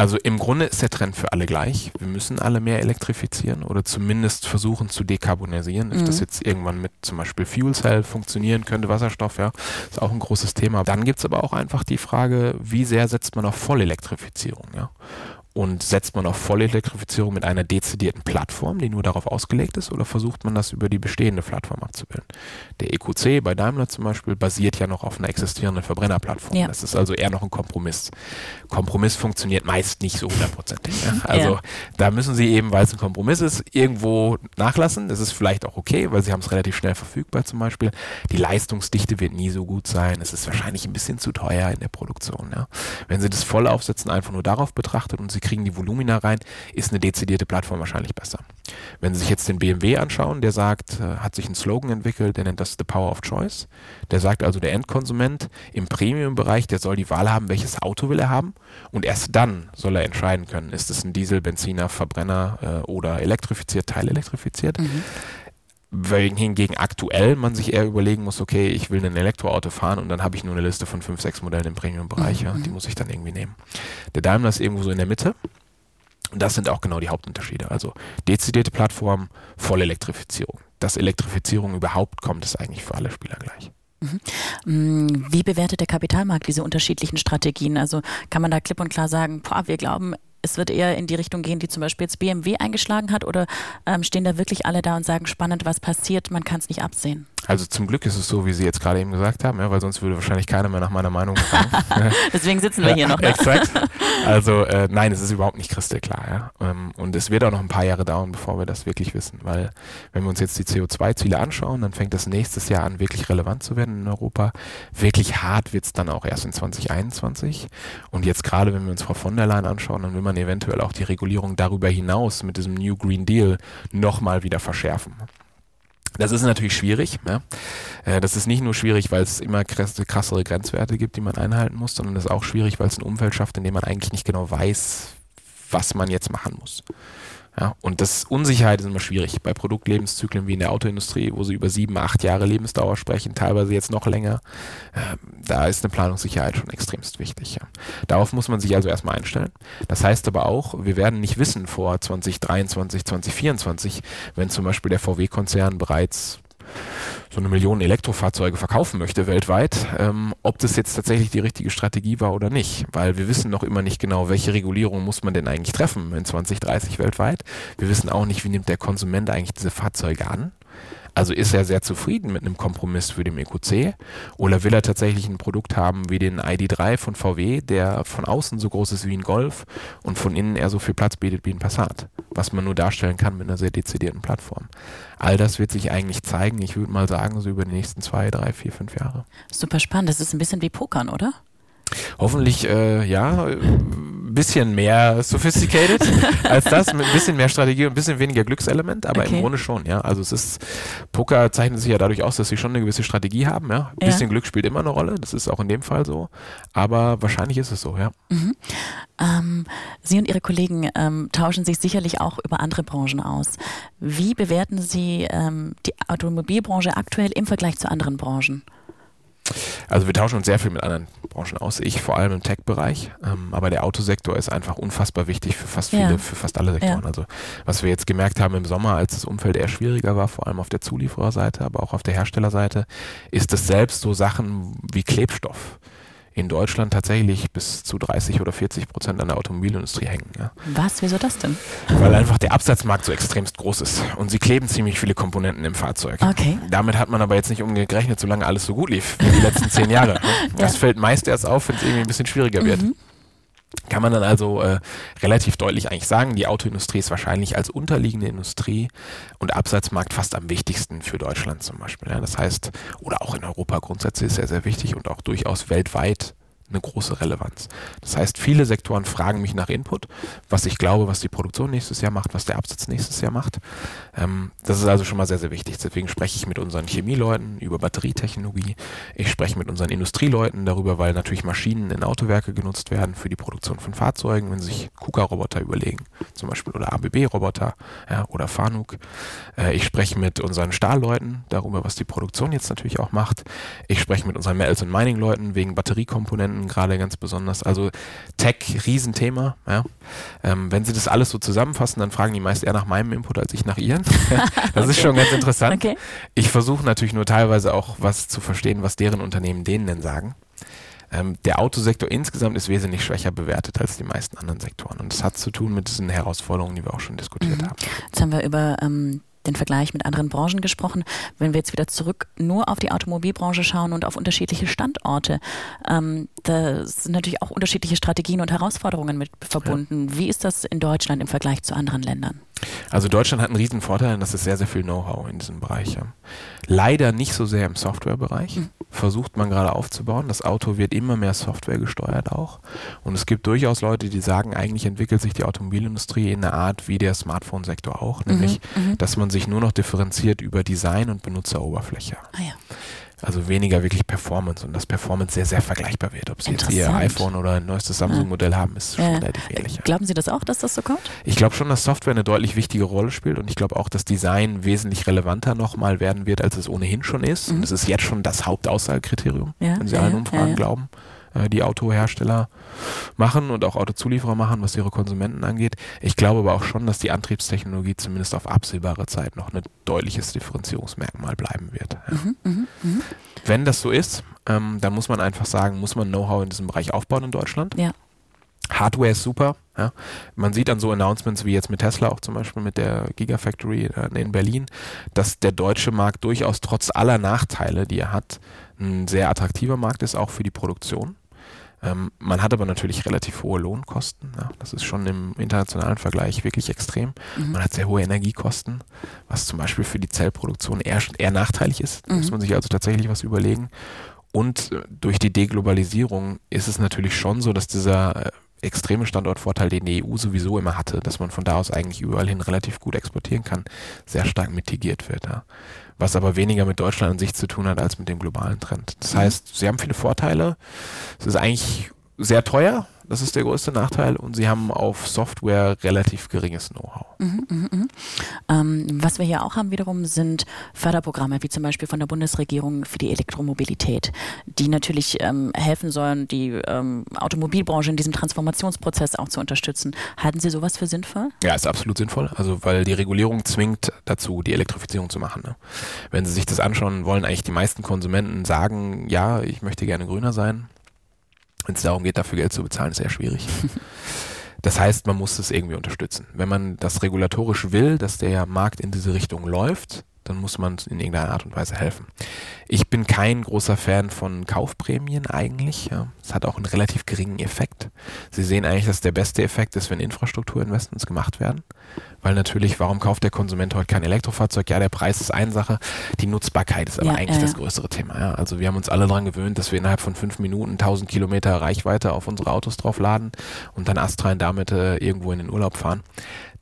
Also im Grunde ist der Trend für alle gleich. Wir müssen alle mehr elektrifizieren oder zumindest versuchen zu dekarbonisieren. Mhm. If das jetzt irgendwann mit zum Beispiel Fuel Cell funktionieren könnte, Wasserstoff, ja, ist auch ein großes Thema. Dann gibt es aber auch einfach die Frage, wie sehr setzt man auf Vollelektrifizierung, ja? Und setzt man auf Vollelektrifizierung mit einer dezidierten Plattform, die nur darauf ausgelegt ist, oder versucht man das über die bestehende Plattform abzubilden? Der EQC bei Daimler zum Beispiel basiert ja noch auf einer existierenden Verbrennerplattform. Ja. Das ist also eher noch ein Kompromiss. Kompromiss funktioniert meist nicht so hundertprozentig. Ja? Also ja. da müssen sie eben, weil es ein Kompromiss ist, irgendwo nachlassen. Das ist vielleicht auch okay, weil sie haben es relativ schnell verfügbar zum Beispiel. Die Leistungsdichte wird nie so gut sein. Es ist wahrscheinlich ein bisschen zu teuer in der Produktion. Wenn sie das voll aufsetzen, einfach nur darauf betrachtet und sie kriegen die Volumina rein, ist eine dezidierte Plattform wahrscheinlich besser. Wenn Sie sich jetzt den BMW anschauen, der sagt, äh, hat sich einen Slogan entwickelt, der nennt das The Power of Choice. Der sagt also, der Endkonsument im Premium-Bereich, der soll die Wahl haben, welches Auto will er haben und erst dann soll er entscheiden können, ist es ein Diesel, Benziner, Verbrenner äh, oder elektrifiziert, teilelektrifiziert. Mhm hingegen aktuell man sich eher überlegen muss, okay, ich will ein Elektroauto fahren und dann habe ich nur eine Liste von fünf, sechs Modellen im Premium-Bereich, mhm. ja, die muss ich dann irgendwie nehmen. Der Daimler ist irgendwo so in der Mitte. Und das sind auch genau die Hauptunterschiede. Also dezidierte Plattform, volle Elektrifizierung. Dass Elektrifizierung überhaupt kommt, ist eigentlich für alle Spieler gleich. Mhm. Mm, wie bewertet der Kapitalmarkt diese unterschiedlichen Strategien? Also kann man da klipp und klar sagen, boah, wir glauben, es wird eher in die Richtung gehen, die zum Beispiel jetzt BMW eingeschlagen hat? Oder ähm, stehen da wirklich alle da und sagen, spannend, was passiert, man kann es nicht absehen? Also zum Glück ist es so, wie Sie jetzt gerade eben gesagt haben, ja, weil sonst würde wahrscheinlich keiner mehr nach meiner Meinung fragen. Deswegen sitzen wir hier noch. Ne? Exakt. Also äh, nein, es ist überhaupt nicht kristallklar. Ja? Ähm, und es wird auch noch ein paar Jahre dauern, bevor wir das wirklich wissen. Weil wenn wir uns jetzt die CO2-Ziele anschauen, dann fängt das nächstes Jahr an, wirklich relevant zu werden in Europa. Wirklich hart wird es dann auch erst in 2021. Und jetzt gerade, wenn wir uns Frau von der Leyen anschauen, dann will man eventuell auch die Regulierung darüber hinaus mit diesem New Green Deal nochmal wieder verschärfen. Das ist natürlich schwierig. Äh, das ist nicht nur schwierig, weil es immer krassere Grenzwerte gibt, die man einhalten muss, sondern es ist auch schwierig, weil es ein Umfeld schafft, in dem man eigentlich nicht genau weiß, was man jetzt machen muss. Ja, und das Unsicherheit ist immer schwierig bei Produktlebenszyklen wie in der Autoindustrie, wo sie über sieben, acht Jahre Lebensdauer sprechen, teilweise jetzt noch länger. Äh, da ist eine Planungssicherheit schon extremst wichtig. Ja. Darauf muss man sich also erstmal einstellen. Das heißt aber auch, wir werden nicht wissen vor 2023, 2024, wenn zum Beispiel der VW-Konzern bereits so eine Million Elektrofahrzeuge verkaufen möchte weltweit, ähm, ob das jetzt tatsächlich die richtige Strategie war oder nicht. Weil wir wissen noch immer nicht genau, welche Regulierung muss man denn eigentlich treffen in 2030 weltweit. Wir wissen auch nicht, wie nimmt der Konsument eigentlich diese Fahrzeuge an. Also ist er sehr zufrieden mit einem Kompromiss für den EQC oder will er tatsächlich ein Produkt haben wie den ID3 von VW, der von außen so groß ist wie ein Golf und von innen eher so viel Platz bietet wie ein Passat, was man nur darstellen kann mit einer sehr dezidierten Plattform. All das wird sich eigentlich zeigen, ich würde mal sagen, so über die nächsten zwei, drei, vier, fünf Jahre. Super spannend, das ist ein bisschen wie Pokern, oder? Hoffentlich, äh, ja, ein bisschen mehr sophisticated als das, mit ein bisschen mehr Strategie und ein bisschen weniger Glückselement, aber okay. im Grunde schon, ja. Also es ist, Poker zeichnet sich ja dadurch aus, dass sie schon eine gewisse Strategie haben, ja. Ein bisschen ja. Glück spielt immer eine Rolle, das ist auch in dem Fall so, aber wahrscheinlich ist es so, ja. Mhm. Ähm, sie und Ihre Kollegen ähm, tauschen sich sicherlich auch über andere Branchen aus. Wie bewerten Sie ähm, die Automobilbranche aktuell im Vergleich zu anderen Branchen? Also wir tauschen uns sehr viel mit anderen Branchen aus. Ich vor allem im Tech-Bereich, ähm, aber der Autosektor ist einfach unfassbar wichtig für fast viele, ja. für fast alle Sektoren. Ja. Also was wir jetzt gemerkt haben im Sommer, als das Umfeld eher schwieriger war, vor allem auf der Zuliefererseite, aber auch auf der Herstellerseite, ist es selbst so Sachen wie Klebstoff in Deutschland tatsächlich bis zu 30 oder 40 Prozent an der Automobilindustrie hängen. Ja. Was? Wieso das denn? Weil einfach der Absatzmarkt so extremst groß ist und sie kleben ziemlich viele Komponenten im Fahrzeug. Okay. Damit hat man aber jetzt nicht umgerechnet, solange alles so gut lief wie die letzten zehn Jahre. Das fällt meist erst auf, wenn es irgendwie ein bisschen schwieriger wird. Mhm. Kann man dann also äh, relativ deutlich eigentlich sagen, die Autoindustrie ist wahrscheinlich als unterliegende Industrie und Absatzmarkt fast am wichtigsten für Deutschland zum Beispiel. Ja. Das heißt, oder auch in Europa grundsätzlich ist sehr, sehr wichtig und auch durchaus weltweit eine große Relevanz. Das heißt, viele Sektoren fragen mich nach Input, was ich glaube, was die Produktion nächstes Jahr macht, was der Absatz nächstes Jahr macht. Ähm, das ist also schon mal sehr, sehr wichtig. Deswegen spreche ich mit unseren Chemieleuten über Batterietechnologie. Ich spreche mit unseren Industrieleuten darüber, weil natürlich Maschinen in Autowerke genutzt werden für die Produktion von Fahrzeugen, wenn Sie sich KUKA-Roboter überlegen, zum Beispiel oder ABB-Roboter ja, oder Fanuc. Äh, ich spreche mit unseren Stahlleuten darüber, was die Produktion jetzt natürlich auch macht. Ich spreche mit unseren Metals- und Mining-Leuten wegen Batteriekomponenten gerade ganz besonders. Also Tech, Riesenthema. Ja. Ähm, wenn Sie das alles so zusammenfassen, dann fragen die meist eher nach meinem Input als ich nach Ihren. das okay. ist schon ganz interessant. Okay. Ich versuche natürlich nur teilweise auch was zu verstehen, was deren Unternehmen denen denn sagen. Ähm, der Autosektor insgesamt ist wesentlich schwächer bewertet als die meisten anderen Sektoren. Und das hat zu tun mit diesen Herausforderungen, die wir auch schon diskutiert mhm. haben. Jetzt haben wir über ähm, den Vergleich mit anderen Branchen gesprochen. Wenn wir jetzt wieder zurück nur auf die Automobilbranche schauen und auf unterschiedliche Standorte, ähm, da sind natürlich auch unterschiedliche Strategien und Herausforderungen mit verbunden. Ja. Wie ist das in Deutschland im Vergleich zu anderen Ländern? Also Deutschland hat einen riesen Vorteil, dass es sehr, sehr viel Know-how in diesem Bereich haben. Leider nicht so sehr im Softwarebereich. Mhm. Versucht man gerade aufzubauen. Das Auto wird immer mehr Software gesteuert auch. Und es gibt durchaus Leute, die sagen, eigentlich entwickelt sich die Automobilindustrie in einer Art wie der Smartphone-Sektor auch, mhm. nämlich, mhm. dass man sich nur noch differenziert über Design und Benutzeroberfläche. Ah ja. Also weniger wirklich Performance und dass Performance sehr, sehr vergleichbar wird. Ob Sie jetzt Ihr iPhone oder ein neuestes Samsung-Modell haben, ist schon ja. relativ ähnlich. Glauben Sie das auch, dass das so kommt? Ich glaube schon, dass Software eine deutlich wichtige Rolle spielt und ich glaube auch, dass Design wesentlich relevanter nochmal werden wird, als es ohnehin schon ist. Mhm. Und es ist jetzt schon das Hauptaussagekriterium, ja. wenn Sie allen Umfragen glauben. Äh, die Autohersteller machen und auch Autozulieferer machen, was ihre Konsumenten angeht. Ich glaube aber auch schon, dass die Antriebstechnologie zumindest auf absehbare Zeit noch ein deutliches Differenzierungsmerkmal bleiben wird. Ja. Mhm, mh, mh. Wenn das so ist, ähm, dann muss man einfach sagen, muss man Know-how in diesem Bereich aufbauen in Deutschland. Ja. Hardware ist super. Ja. Man sieht an so Announcements wie jetzt mit Tesla, auch zum Beispiel mit der Gigafactory äh, in Berlin, dass der deutsche Markt durchaus trotz aller Nachteile, die er hat, ein sehr attraktiver Markt ist, auch für die Produktion. Ähm, man hat aber natürlich relativ hohe Lohnkosten. Ja. Das ist schon im internationalen Vergleich wirklich extrem. Mhm. Man hat sehr hohe Energiekosten, was zum Beispiel für die Zellproduktion eher, eher nachteilig ist. Da mhm. muss man sich also tatsächlich was überlegen. Und äh, durch die Deglobalisierung ist es natürlich schon so, dass dieser äh, extreme Standortvorteil, den die EU sowieso immer hatte, dass man von da aus eigentlich überall hin relativ gut exportieren kann, sehr stark mitigiert wird. Ja was aber weniger mit Deutschland an sich zu tun hat als mit dem globalen Trend. Das heißt, sie haben viele Vorteile. Es ist eigentlich sehr teuer, das ist der größte Nachteil. Und sie haben auf Software relativ geringes Know-how. Mhm, mh, mh. Ähm, was wir hier auch haben wiederum sind Förderprogramme, wie zum Beispiel von der Bundesregierung für die Elektromobilität, die natürlich ähm, helfen sollen, die ähm, Automobilbranche in diesem Transformationsprozess auch zu unterstützen. Halten Sie sowas für sinnvoll? Ja, ist absolut sinnvoll. Also weil die Regulierung zwingt dazu, die Elektrifizierung zu machen. Ne? Wenn Sie sich das anschauen, wollen eigentlich die meisten Konsumenten sagen, ja, ich möchte gerne grüner sein wenn es darum geht, dafür Geld zu bezahlen, ist sehr schwierig. Das heißt, man muss es irgendwie unterstützen. Wenn man das regulatorisch will, dass der Markt in diese Richtung läuft, dann muss man in irgendeiner Art und Weise helfen. Ich bin kein großer Fan von Kaufprämien eigentlich. Ja. Es hat auch einen relativ geringen Effekt. Sie sehen eigentlich, dass der beste Effekt ist, wenn Infrastrukturinvestments gemacht werden. Weil natürlich, warum kauft der Konsument heute kein Elektrofahrzeug? Ja, der Preis ist eine Sache, die Nutzbarkeit ist aber ja, eigentlich ja, das größere Thema. Ja. Also wir haben uns alle daran gewöhnt, dass wir innerhalb von fünf Minuten 1000 Kilometer Reichweite auf unsere Autos draufladen und dann astrein damit äh, irgendwo in den Urlaub fahren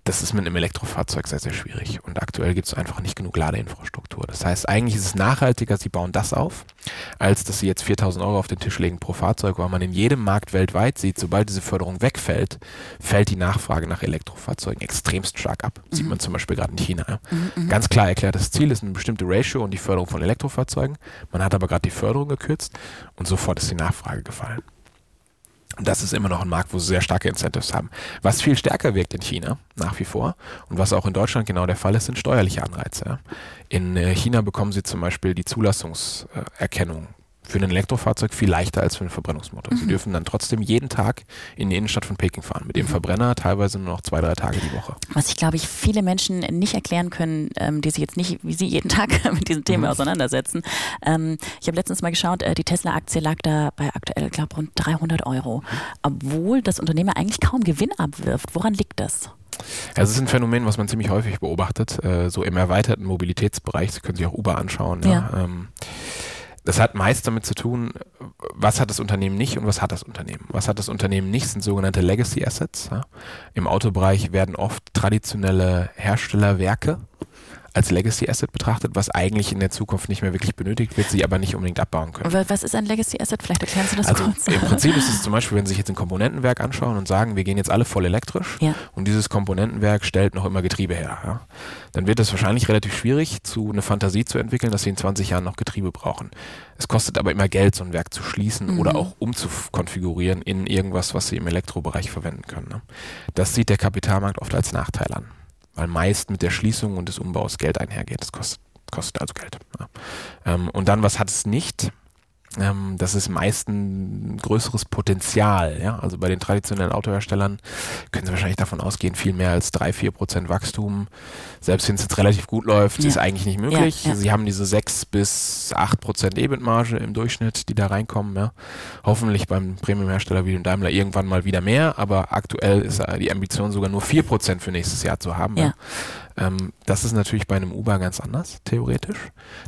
das ist mit einem Elektrofahrzeug sehr, sehr schwierig. Und aktuell gibt es einfach nicht genug Ladeinfrastruktur. Das heißt, eigentlich ist es nachhaltiger, sie bauen das auf, als dass sie jetzt 4000 Euro auf den Tisch legen pro Fahrzeug, weil man in jedem Markt weltweit sieht, sobald diese Förderung wegfällt, fällt die Nachfrage nach Elektrofahrzeugen extremst stark ab. Mhm. Sieht man zum Beispiel gerade in China. Ja. Mhm, mhm, Ganz klar erklärt, das Ziel ist eine bestimmte Ratio und die Förderung von Elektrofahrzeugen. Man hat aber gerade die Förderung gekürzt und sofort ist die Nachfrage gefallen. Das ist immer noch ein Markt, wo sie sehr starke Incentives haben. Was viel stärker wirkt in China, nach wie vor, und was auch in Deutschland genau der Fall ist, sind steuerliche Anreize. In äh, China bekommen sie zum Beispiel die Zulassungs-Erkennung für ein Elektrofahrzeug viel leichter als für einen Verbrennungsmotor. Sie dürfen dann trotzdem jeden Tag in die Innenstadt von Peking fahren, mit dem Verbrenner teilweise nur noch zwei, drei Tage die Woche. Was ich glaube ich viele Menschen nicht erklären können, ähm, die sich jetzt nicht wie Sie jeden Tag mit diesem Thema Mhm. auseinandersetzen. Ähm, ich habe letztens mal geschaut, äh, die Tesla-Aktie lag da bei aktuell, glaube rund 300 Euro, obwohl das Unternehmen eigentlich kaum Gewinn abwirft. Woran liegt das? Ja, Es ist ein Phänomen, was man ziemlich häufig beobachtet, äh, so im erweiterten Mobilitätsbereich. Sie können sich auch Uber anschauen. Ja. Ähm, das hat meist damit zu tun, was hat das Unternehmen nicht und was hat das Unternehmen. Was hat das Unternehmen nicht, sind sogenannte Legacy Assets. Im Autobereich werden oft traditionelle Herstellerwerke als Legacy Asset betrachtet, was eigentlich in der Zukunft nicht mehr wirklich benötigt wird, sie aber nicht unbedingt abbauen können. Wa- Was ist ein Legacy Asset? Vielleicht erklären Sie das Also kurz. im Prinzip ist es zum Beispiel, wenn Sie sich jetzt ein Komponentenwerk anschauen und sagen, wir gehen jetzt alle voll elektrisch Ja. und dieses Komponentenwerk stellt noch immer Getriebe her, ja, dann wird es wahrscheinlich relativ schwierig, zu eine Fantasie zu entwickeln, dass Sie in 20 Jahren noch Getriebe brauchen. Es kostet aber immer Geld, so ein Werk zu schließen Mhm. oder auch umzukonfigurieren in irgendwas, was Sie im Elektrobereich verwenden können. Ne? Das sieht der Kapitalmarkt oft als Nachteil an, weil meist mit der Schließung und des Umbaus Geld einhergeht. Das kostet, kostet also Geld. Ja. Ähm, und dann, was hat es nicht? Ähm, das ist meist ein größeres Potenzial. Ja? Also bei den traditionellen Autoherstellern können Sie wahrscheinlich davon ausgehen, viel mehr als 3-4% Wachstum. Selbst wenn es jetzt relativ gut läuft, Ja. ist eigentlich nicht möglich. Ja, ja. Sie haben diese 6 bis 8% EBIT-Marge im Durchschnitt, die da reinkommen. Ja? Hoffentlich beim Premiumhersteller wie dem Daimler irgendwann mal wieder mehr, aber aktuell ist die Ambition sogar nur 4% für nächstes Jahr zu haben. Ähm, das ist natürlich bei einem Uber ganz anders, theoretisch.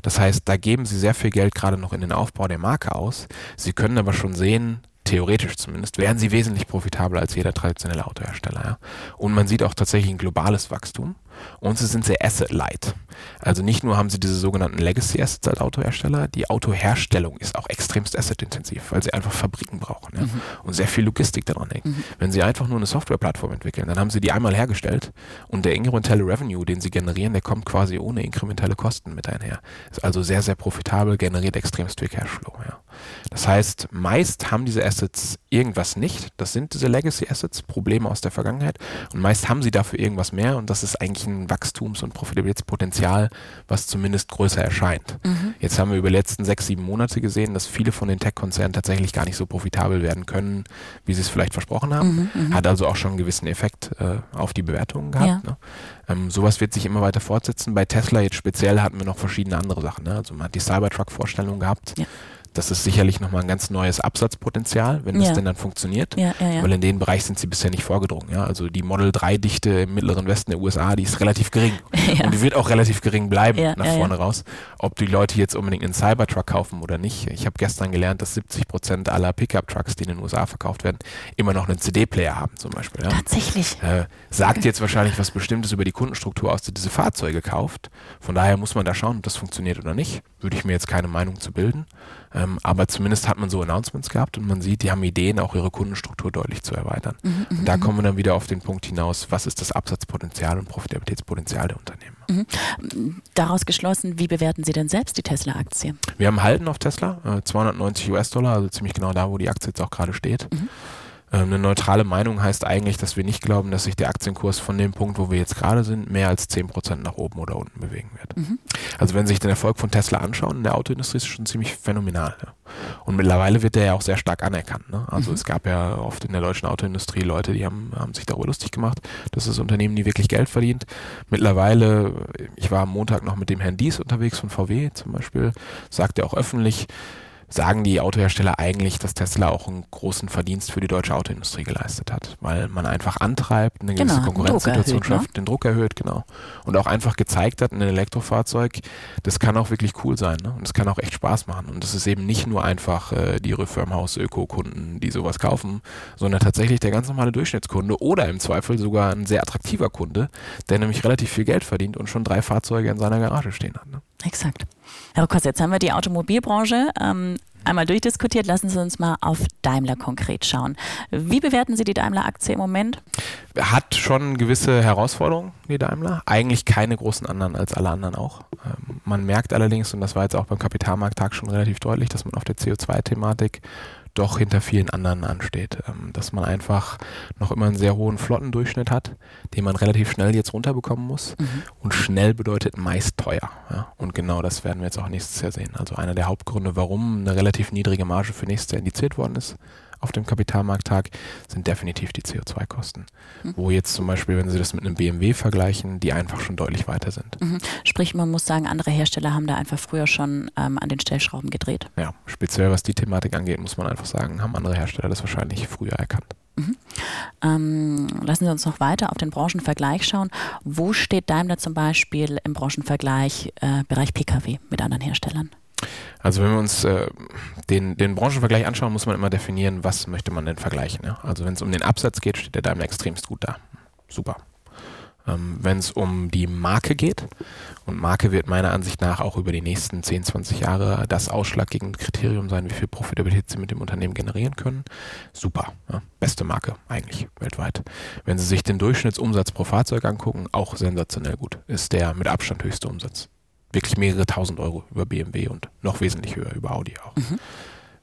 Das heißt, da geben sie sehr viel Geld gerade noch in den Aufbau der Marke aus. Sie können aber schon sehen, theoretisch zumindest, wären sie wesentlich profitabler als jeder traditionelle Autohersteller. Ja? Und man sieht auch tatsächlich ein globales Wachstum. Und sie sind sehr asset-light. Also nicht nur haben sie diese sogenannten Legacy Assets als Autohersteller, die Autoherstellung ist auch extremst asset-intensiv, weil sie einfach Fabriken brauchen ja? und sehr viel Logistik daran hängt. Wenn sie einfach nur eine Softwareplattform entwickeln, dann haben sie die einmal hergestellt und der inkrementelle Revenue, den sie generieren, der kommt quasi ohne inkrementelle Kosten mit einher. Ist also sehr, sehr profitabel, generiert extremst viel Cashflow. Ja. Das heißt, meist haben diese Assets irgendwas nicht. Das sind diese Legacy Assets, Probleme aus der Vergangenheit. Und meist haben sie dafür irgendwas mehr und das ist eigentlich ein Wachstums- und Profitabilitätspotenzial, was zumindest größer erscheint. Jetzt haben wir über die letzten sechs, sieben Monate gesehen, dass viele von den Tech-Konzernen tatsächlich gar nicht so profitabel werden können, wie sie es vielleicht versprochen haben. Hat also auch schon einen gewissen Effekt äh, auf die Bewertungen gehabt. Ja. Ne? Ähm, sowas wird sich immer weiter fortsetzen. Bei Tesla jetzt speziell hatten wir noch verschiedene andere Sachen. Ne? Also man hat die Cybertruck-Vorstellung gehabt. Ja. Das ist sicherlich nochmal ein ganz neues Absatzpotenzial, wenn Ja. das denn dann funktioniert. Ja, ja. Weil in den Bereich sind sie bisher nicht vorgedrungen. Ja? Also die Model 3-Dichte im mittleren Westen der USA, die ist relativ gering. Und die wird auch relativ gering bleiben nach vorne raus. Ob die Leute jetzt unbedingt einen Cybertruck kaufen oder nicht. Ich habe gestern gelernt, dass 70 Prozent aller Pickup-Trucks, die in den USA verkauft werden, immer noch einen CD-Player haben zum Beispiel. Tatsächlich. Äh, sagt jetzt wahrscheinlich was Bestimmtes über die Kundenstruktur aus, die diese Fahrzeuge kauft. Von daher muss man da schauen, ob das funktioniert oder nicht. Würde ich mir jetzt keine Meinung zu bilden. Ähm, aber zumindest hat man so Announcements gehabt und man sieht, die haben Ideen, auch ihre Kundenstruktur deutlich zu erweitern. Mhm, und da kommen wir dann wieder auf den Punkt hinaus, was ist das Absatzpotenzial und Profitabilitätspotenzial der Unternehmen. Daraus geschlossen, wie bewerten Sie denn selbst die Tesla-Aktie? Wir haben Halten auf Tesla, äh, 290 US-Dollar, also ziemlich genau da, wo die Aktie jetzt auch gerade steht. Mhm. Ähm, eine neutrale Meinung heißt eigentlich, dass wir nicht glauben, dass sich der Aktienkurs von dem Punkt, wo wir jetzt gerade sind, mehr als 10% nach oben oder unten bewegen wird. Mhm. Also wenn Sie sich den Erfolg von Tesla anschauen, in der Autoindustrie ist es schon ziemlich phänomenal. Ja. Und mittlerweile wird der ja auch sehr stark anerkannt. Ne? Also es gab ja oft in der deutschen Autoindustrie Leute, die haben, haben sich darüber lustig gemacht, dass das Unternehmen nie wirklich Geld verdient. Mittlerweile, ich war am Montag noch mit dem Herrn Dies unterwegs von VW zum Beispiel, sagt er auch öffentlich, sagen die Autohersteller eigentlich, dass Tesla auch einen großen Verdienst für die deutsche Autoindustrie geleistet hat, weil man einfach antreibt, eine gewisse Genau, Konkurrenzsituation ne? schafft, den Druck erhöht, genau. Und auch einfach gezeigt hat, ein Elektrofahrzeug, das kann auch wirklich cool sein ne? und es kann auch echt Spaß machen. Und das ist eben nicht nur einfach äh, die Firmenhaus-Öko-Kunden, die sowas kaufen, sondern tatsächlich der ganz normale Durchschnittskunde oder im Zweifel sogar ein sehr attraktiver Kunde, der nämlich relativ viel Geld verdient und schon drei Fahrzeuge in seiner Garage stehen hat. Ne? Exakt. Herr Koss, jetzt haben wir die Automobilbranche ähm, einmal durchdiskutiert. Lassen Sie uns mal auf Daimler konkret schauen. Wie bewerten Sie die Daimler-Aktie im Moment? Hat schon gewisse Herausforderungen, die Daimler. Eigentlich keine großen anderen als alle anderen auch. Ähm, man merkt allerdings, und das war jetzt auch beim Kapitalmarkttag schon relativ deutlich, dass man auf der CO2-Thematik doch hinter vielen anderen ansteht. Ähm, dass man einfach noch immer einen sehr hohen Flottendurchschnitt hat, den man relativ schnell jetzt runterbekommen muss. Mhm. Und schnell bedeutet meist teuer. Und genau das werden wir jetzt auch nächstes Jahr sehen. Also einer der Hauptgründe, warum eine relativ niedrige Marge für nächstes Jahr indiziert worden ist, auf dem Kapitalmarkttag sind definitiv die CO2-Kosten. Mhm. Wo jetzt zum Beispiel, wenn Sie das mit einem BMW vergleichen, die einfach schon deutlich weiter sind. Mhm. Sprich, man muss sagen, andere Hersteller haben da einfach früher schon ähm, an den Stellschrauben gedreht. Ja, speziell was die Thematik angeht, muss man einfach sagen, haben andere Hersteller das wahrscheinlich früher erkannt. Mhm. Ähm, lassen Sie uns noch weiter auf den Branchenvergleich schauen. Wo steht Daimler zum Beispiel im Branchenvergleich äh, Bereich Pkw mit anderen Herstellern? Also wenn wir uns äh, den, den Branchenvergleich anschauen, muss man immer definieren, was möchte man denn vergleichen. Ja? Also wenn es um den Absatz geht, steht der Daimler extremst gut da. Super. Ähm, wenn es um die Marke geht, und Marke wird meiner Ansicht nach auch über die nächsten 10, 20 Jahre das ausschlaggebende Kriterium sein, wie viel Profitabilität sie mit dem Unternehmen generieren können. Super. Ja? Beste Marke eigentlich weltweit. Wenn Sie sich den Durchschnittsumsatz pro Fahrzeug angucken, auch sensationell gut. Ist der mit Abstand höchste Umsatz wirklich mehrere tausend Euro über BMW und noch wesentlich höher über Audi auch. Mhm.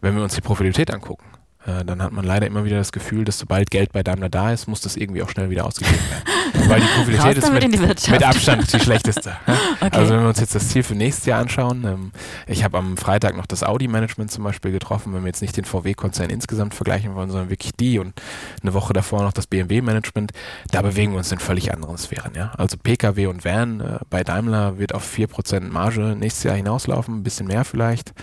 Wenn wir uns die Profitabilität angucken, äh, dann hat man leider immer wieder das Gefühl, dass sobald Geld bei Daimler da ist, muss das irgendwie auch schnell wieder ausgegeben werden. Weil die Profitabilität ist mit, mit, Abstand die schlechteste. okay. Also wenn wir uns jetzt das Ziel für nächstes Jahr anschauen, ähm, ich habe am Freitag noch das Audi-Management zum Beispiel getroffen, wenn wir jetzt nicht den VW-Konzern insgesamt vergleichen wollen, sondern wirklich die und eine Woche davor noch das BMW-Management, da bewegen wir uns in völlig anderen Sphären. Ja? Also Pkw und Van äh, bei Daimler wird auf 4% Marge nächstes Jahr hinauslaufen, ein bisschen mehr vielleicht.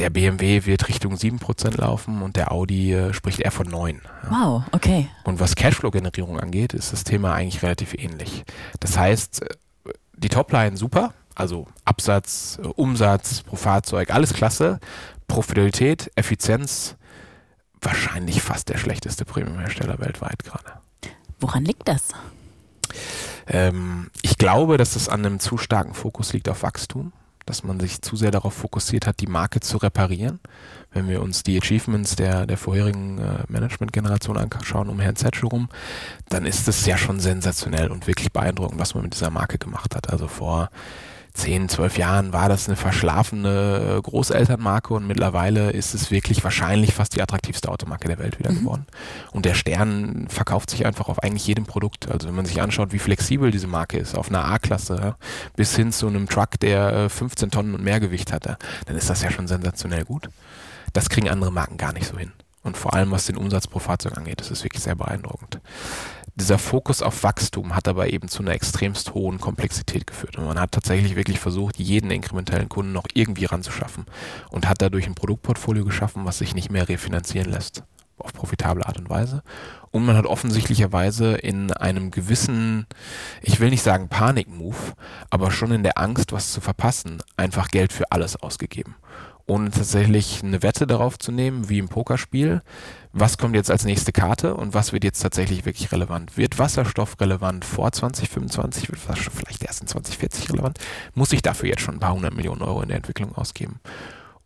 Der BMW wird Richtung 7% laufen und der Audi äh, spricht eher von 9. Ja. Wow, okay. Und was Cashflow-Generierung angeht, ist das Thema eigentlich relativ ähnlich. Das heißt, äh, die Topline super, also Absatz, äh, Umsatz pro Fahrzeug, alles klasse. Profitabilität, Effizienz, wahrscheinlich fast der schlechteste Premiumhersteller weltweit gerade. Woran liegt das? Ähm, ich glaube, dass es an einem zu starken Fokus liegt auf Wachstum dass man sich zu sehr darauf fokussiert hat, die Marke zu reparieren. Wenn wir uns die Achievements der, der vorherigen äh, Management-Generation anschauen, um Herrn Zetsch rum, dann ist es ja schon sensationell und wirklich beeindruckend, was man mit dieser Marke gemacht hat. Also vor zehn, zwölf Jahren war das eine verschlafene äh, Großelternmarke und mittlerweile ist es wirklich wahrscheinlich fast die attraktivste Automarke der Welt wieder mhm. geworden. Und der Stern verkauft sich einfach auf eigentlich jedem Produkt. Also wenn man sich anschaut, wie flexibel diese Marke ist, auf einer A-Klasse ja, bis hin zu einem Truck, der 15 äh, Tonnen und mehr Gewicht hatte, dann ist das ja schon sensationell gut. Das kriegen andere Marken gar nicht so hin. Und vor allem, was den Umsatz pro Fahrzeug angeht, das ist wirklich sehr beeindruckend. Dieser Fokus auf Wachstum hat aber eben zu einer extremst hohen Komplexität geführt. Und man hat tatsächlich wirklich versucht, jeden inkrementellen Kunden noch irgendwie ranzuschaffen und hat dadurch ein Produktportfolio geschaffen, was sich nicht mehr refinanzieren lässt auf profitable Art und Weise. Und man hat offensichtlicherweise in einem gewissen, ich will nicht sagen Panik-Move, aber schon in der Angst, was zu verpassen, einfach Geld für alles ausgegeben ohne tatsächlich eine Wette darauf zu nehmen, wie im Pokerspiel. Was kommt jetzt als nächste Karte und was wird jetzt tatsächlich wirklich relevant? Wird Wasserstoff relevant vor 2025? Wird Wasserstoff vielleicht erst in 2040 relevant? Muss ich dafür jetzt schon ein paar hundert Millionen Euro in der Entwicklung ausgeben?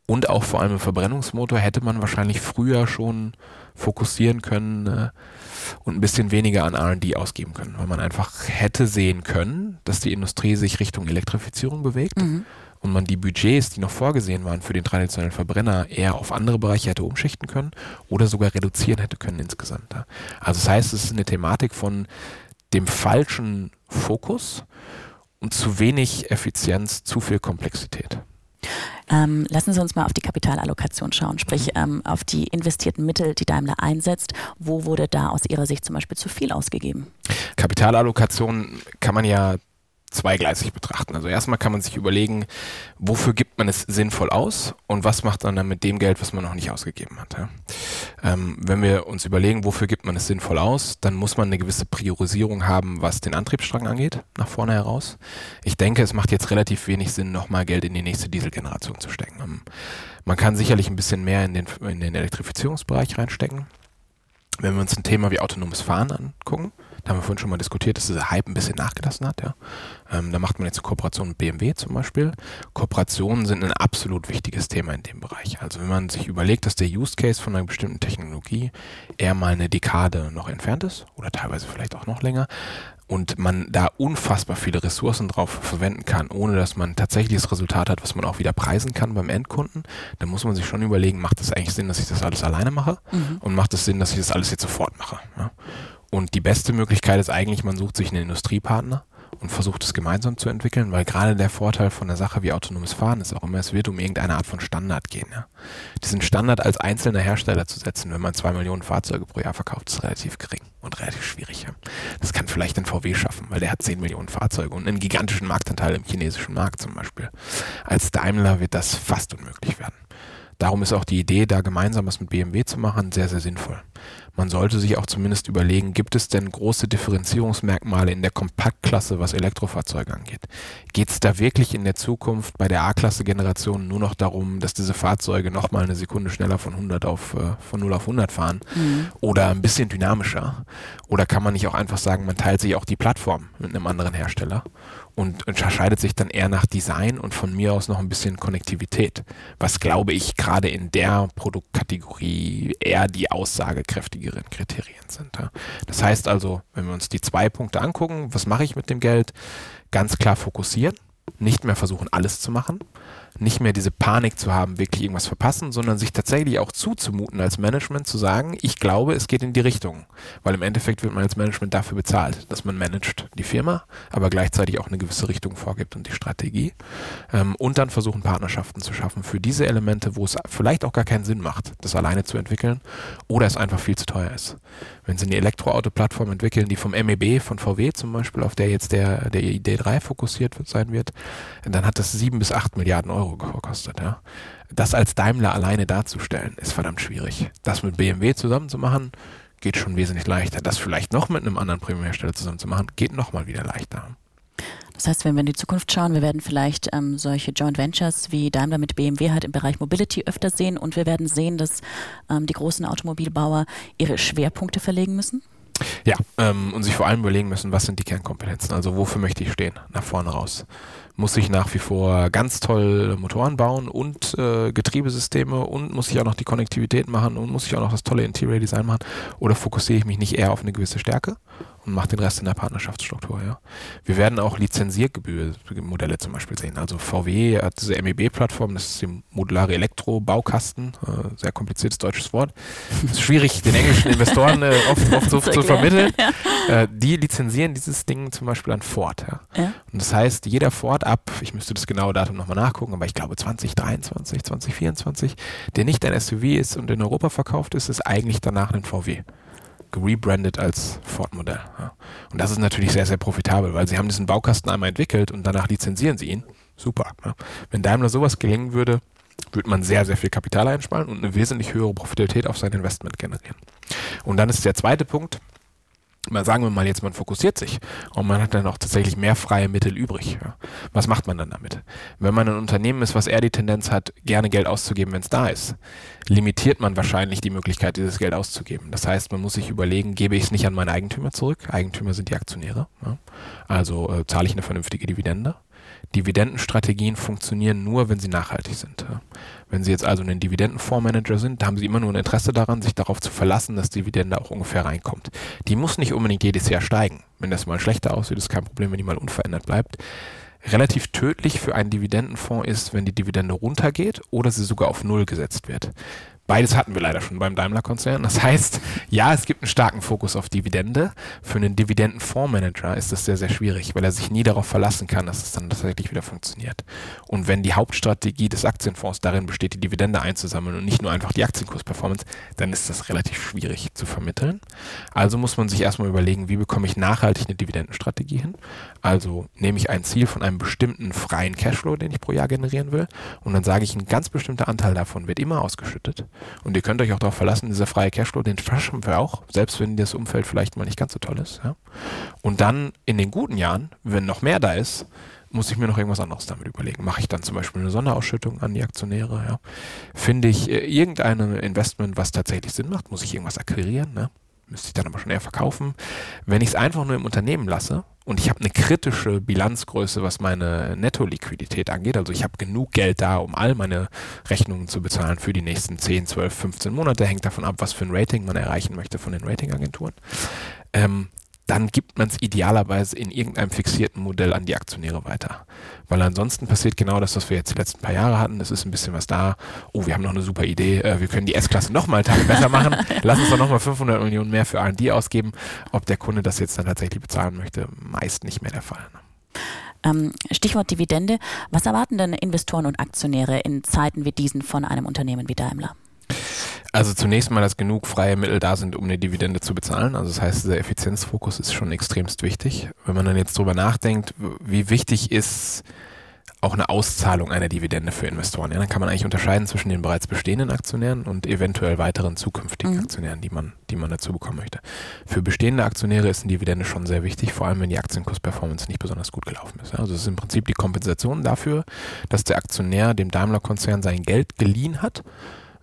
Und auch vor allem im Verbrennungsmotor hätte man wahrscheinlich früher schon fokussieren können äh, und ein bisschen weniger an RD ausgeben können, weil man einfach hätte sehen können, dass die Industrie sich Richtung Elektrifizierung bewegt. Mhm und man die Budgets, die noch vorgesehen waren für den traditionellen Verbrenner, eher auf andere Bereiche hätte umschichten können oder sogar reduzieren hätte können insgesamt. Also das heißt, es ist eine Thematik von dem falschen Fokus und zu wenig Effizienz, zu viel Komplexität. Ähm, lassen Sie uns mal auf die Kapitalallokation schauen, sprich mhm. ähm, auf die investierten Mittel, die Daimler einsetzt. Wo wurde da aus Ihrer Sicht zum Beispiel zu viel ausgegeben? Kapitalallokation kann man ja zweigleisig betrachten. Also erstmal kann man sich überlegen, wofür gibt man es sinnvoll aus und was macht man dann mit dem Geld, was man noch nicht ausgegeben hat. Ja? Ähm, wenn wir uns überlegen, wofür gibt man es sinnvoll aus, dann muss man eine gewisse Priorisierung haben, was den Antriebsstrang angeht, nach vorne heraus. Ich denke, es macht jetzt relativ wenig Sinn, nochmal Geld in die nächste Dieselgeneration zu stecken. Ähm, man kann sicherlich ein bisschen mehr in den, in den Elektrifizierungsbereich reinstecken. Wenn wir uns ein Thema wie autonomes Fahren angucken, da haben wir vorhin schon mal diskutiert, dass dieser Hype ein bisschen nachgelassen hat. Ja. Ähm, da macht man jetzt eine Kooperation mit BMW zum Beispiel. Kooperationen sind ein absolut wichtiges Thema in dem Bereich. Also wenn man sich überlegt, dass der Use Case von einer bestimmten Technologie eher mal eine Dekade noch entfernt ist oder teilweise vielleicht auch noch länger und man da unfassbar viele Ressourcen drauf verwenden kann, ohne dass man tatsächlich das Resultat hat, was man auch wieder preisen kann beim Endkunden, dann muss man sich schon überlegen, macht es eigentlich Sinn, dass ich das alles alleine mache mhm. und macht es Sinn, dass ich das alles jetzt sofort mache. Ja? Und die beste Möglichkeit ist eigentlich, man sucht sich einen Industriepartner, und versucht es gemeinsam zu entwickeln, weil gerade der Vorteil von einer Sache wie autonomes Fahren ist auch immer, es wird um irgendeine Art von Standard gehen. Ja. Diesen Standard als einzelner Hersteller zu setzen, wenn man zwei Millionen Fahrzeuge pro Jahr verkauft, ist relativ gering und relativ schwierig. Ja. Das kann vielleicht ein VW schaffen, weil der hat zehn Millionen Fahrzeuge und einen gigantischen Marktanteil im chinesischen Markt zum Beispiel. Als Daimler wird das fast unmöglich werden. Darum ist auch die Idee, da gemeinsam was mit BMW zu machen, sehr, sehr sinnvoll. Man sollte sich auch zumindest überlegen, gibt es denn große Differenzierungsmerkmale in der Kompaktklasse, was Elektrofahrzeuge angeht? Geht es da wirklich in der Zukunft bei der A-Klasse-Generation nur noch darum, dass diese Fahrzeuge nochmal eine Sekunde schneller von 100 auf, äh, von 0 auf 100 fahren? Mhm. Oder ein bisschen dynamischer? Oder kann man nicht auch einfach sagen, man teilt sich auch die Plattform mit einem anderen Hersteller? Und unterscheidet sich dann eher nach Design und von mir aus noch ein bisschen Konnektivität, was glaube ich gerade in der Produktkategorie eher die aussagekräftigeren Kriterien sind. Das heißt also, wenn wir uns die zwei Punkte angucken, was mache ich mit dem Geld? Ganz klar fokussieren, nicht mehr versuchen alles zu machen, nicht mehr diese Panik zu haben, wirklich irgendwas verpassen, sondern sich tatsächlich auch zuzumuten als Management zu sagen, ich glaube, es geht in die Richtung. Weil im Endeffekt wird man als Management dafür bezahlt, dass man managt die Firma, aber gleichzeitig auch eine gewisse Richtung vorgibt und die Strategie. Ähm, und dann versuchen, Partnerschaften zu schaffen für diese Elemente, wo es vielleicht auch gar keinen Sinn macht, das alleine zu entwickeln oder es einfach viel zu teuer ist. Wenn Sie eine Elektroauto-Plattform entwickeln, die vom MEB, von VW zum Beispiel, auf der jetzt der, der ID3 fokussiert sein wird, dann hat das sieben bis acht Milliarden Euro Euro gekostet. Ja. Das als Daimler alleine darzustellen, ist verdammt schwierig. Das mit BMW zusammen zu machen, geht schon wesentlich leichter. Das vielleicht noch mit einem anderen Premiumhersteller zusammen zu machen, geht nochmal wieder leichter. Das heißt, wenn wir in die Zukunft schauen, wir werden vielleicht ähm, solche Joint Ventures wie Daimler mit BMW halt im Bereich Mobility öfter sehen und wir werden sehen, dass ähm, die großen Automobilbauer ihre Schwerpunkte verlegen müssen? Ja, ähm, und sich vor allem überlegen müssen, was sind die Kernkompetenzen, also wofür möchte ich stehen, nach vorne raus. Muss ich nach wie vor ganz toll Motoren bauen und äh, Getriebesysteme und muss ich auch noch die Konnektivität machen und muss ich auch noch das tolle Interior Design machen? Oder fokussiere ich mich nicht eher auf eine gewisse Stärke und mache den Rest in der Partnerschaftsstruktur. Ja. Wir werden auch Lizenziergebührmodelle zum Beispiel sehen. Also VW hat diese MEB-Plattform, das ist die modulare Elektro-Baukasten, äh, sehr kompliziertes deutsches Wort. Ist schwierig, den englischen Investoren äh, oft, oft so zu vermitteln. Ja. Äh, die lizenzieren dieses Ding zum Beispiel an Ford. Ja. ja. Und das heißt, jeder Ford ab, ich müsste das genaue Datum nochmal nachgucken, aber ich glaube 2023, 2024, der nicht ein SUV ist und in Europa verkauft ist, ist eigentlich danach ein VW gerebrandet als Ford-Modell. Ja. Und das ist natürlich sehr, sehr profitabel, weil sie haben diesen Baukasten einmal entwickelt und danach lizenzieren sie ihn. Super. Ja. Wenn Daimler sowas gelingen würde, würde man sehr, sehr viel Kapital einsparen und eine wesentlich höhere Profitabilität auf sein Investment generieren. Und dann ist der zweite Punkt, mal sagen wir mal jetzt, man fokussiert sich und man hat dann auch tatsächlich mehr freie Mittel übrig. Ja. Was macht man dann damit? Wenn man ein Unternehmen ist, was eher die Tendenz hat, gerne Geld auszugeben, wenn es da ist, limitiert man wahrscheinlich die Möglichkeit, dieses Geld auszugeben. Das heißt, man muss sich überlegen, gebe ich es nicht an meine Eigentümer zurück? Eigentümer sind die Aktionäre. Ja. Also äh, zahle ich eine vernünftige Dividende? Dividendenstrategien funktionieren nur, wenn sie nachhaltig sind. Wenn Sie jetzt also ein Dividendenfondsmanager sind, haben Sie immer nur ein Interesse daran, sich darauf zu verlassen, dass Dividende auch ungefähr reinkommt. Die muss nicht unbedingt jedes Jahr steigen. Wenn das mal schlechter aussieht, ist kein Problem, wenn die mal unverändert bleibt. Relativ tödlich für einen Dividendenfonds ist, wenn die Dividende runtergeht oder sie sogar auf Null gesetzt wird. Beides hatten wir leider schon beim Daimler-Konzern. Das heißt, ja, es gibt einen starken Fokus auf Dividende. Für einen Dividendenfondsmanager ist das sehr, sehr schwierig, weil er sich nie darauf verlassen kann, dass es dann tatsächlich wieder funktioniert. Und wenn die Hauptstrategie des Aktienfonds darin besteht, die Dividende einzusammeln und nicht nur einfach die Aktienkursperformance, dann ist das relativ schwierig zu vermitteln. Also muss man sich erstmal überlegen, wie bekomme ich nachhaltig eine Dividendenstrategie hin? Also nehme ich ein Ziel von einem bestimmten freien Cashflow, den ich pro Jahr generieren will, und dann sage ich, ein ganz bestimmter Anteil davon wird immer ausgeschüttet. Und ihr könnt euch auch darauf verlassen, dieser freie Cashflow, den schaffen wir auch, selbst wenn das Umfeld vielleicht mal nicht ganz so toll ist. Ja? Und dann in den guten Jahren, wenn noch mehr da ist, muss ich mir noch irgendwas anderes damit überlegen. Mache ich dann zum Beispiel eine Sonderausschüttung an die Aktionäre? Ja? Finde ich äh, irgendein Investment, was tatsächlich Sinn macht? Muss ich irgendwas akquirieren? Ne? Müsste ich dann aber schon eher verkaufen. Wenn ich es einfach nur im Unternehmen lasse und ich habe eine kritische Bilanzgröße, was meine Netto-Liquidität angeht. Also ich habe genug Geld da, um all meine Rechnungen zu bezahlen für die nächsten 10, 12, 15 Monate. Hängt davon ab, was für ein Rating man erreichen möchte von den Ratingagenturen. Ähm, dann gibt man es idealerweise in irgendeinem fixierten Modell an die Aktionäre weiter. Weil ansonsten passiert genau das, was wir jetzt die letzten paar Jahre hatten. Es ist ein bisschen was da. Oh, wir haben noch eine super Idee. Äh, wir können die S-Klasse nochmal einen Tag besser machen. Lass uns doch nochmal 500 Millionen mehr für R&D ausgeben. Ob der Kunde das jetzt dann tatsächlich bezahlen möchte, meist nicht mehr der Fall. Ne? Ähm, Stichwort Dividende. Was erwarten denn Investoren und Aktionäre in Zeiten wie diesen von einem Unternehmen wie Daimler? Also zunächst mal, dass genug freie Mittel da sind, um eine Dividende zu bezahlen. Also das heißt, dieser Effizienzfokus ist schon extremst wichtig. Wenn man dann jetzt drüber nachdenkt, wie wichtig ist auch eine Auszahlung einer Dividende für Investoren. Ja, dann kann man eigentlich unterscheiden zwischen den bereits bestehenden Aktionären und eventuell weiteren zukünftigen mhm. Aktionären, die man, die man dazu bekommen möchte. Für bestehende Aktionäre ist eine Dividende schon sehr wichtig, vor allem wenn die Aktienkursperformance nicht besonders gut gelaufen ist. Also es ist im Prinzip die Kompensation dafür, dass der Aktionär dem Daimler-Konzern sein Geld geliehen hat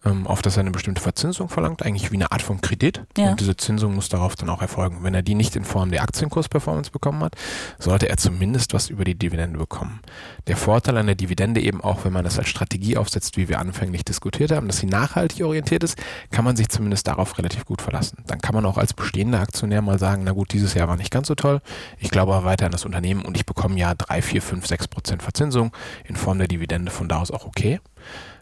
ähm, auf das er eine bestimmte Verzinsung verlangt, eigentlich wie eine Art von Kredit. Ja. Und diese Zinsung muss darauf dann auch erfolgen. Wenn er die nicht in Form der Aktienkursperformance bekommen hat, sollte er zumindest was über die Dividende bekommen. Der Vorteil an der Dividende eben auch, wenn man das als Strategie aufsetzt, wie wir anfänglich diskutiert haben, dass sie nachhaltig orientiert ist, kann man sich zumindest darauf relativ gut verlassen. Dann kann man auch als bestehender Aktionär mal sagen, na gut, dieses Jahr war nicht ganz so toll, ich glaube aber weiter an das Unternehmen und ich bekomme ja drei, vier, fünf, sechs Prozent Verzinsung in Form der Dividende, von da aus auch okay.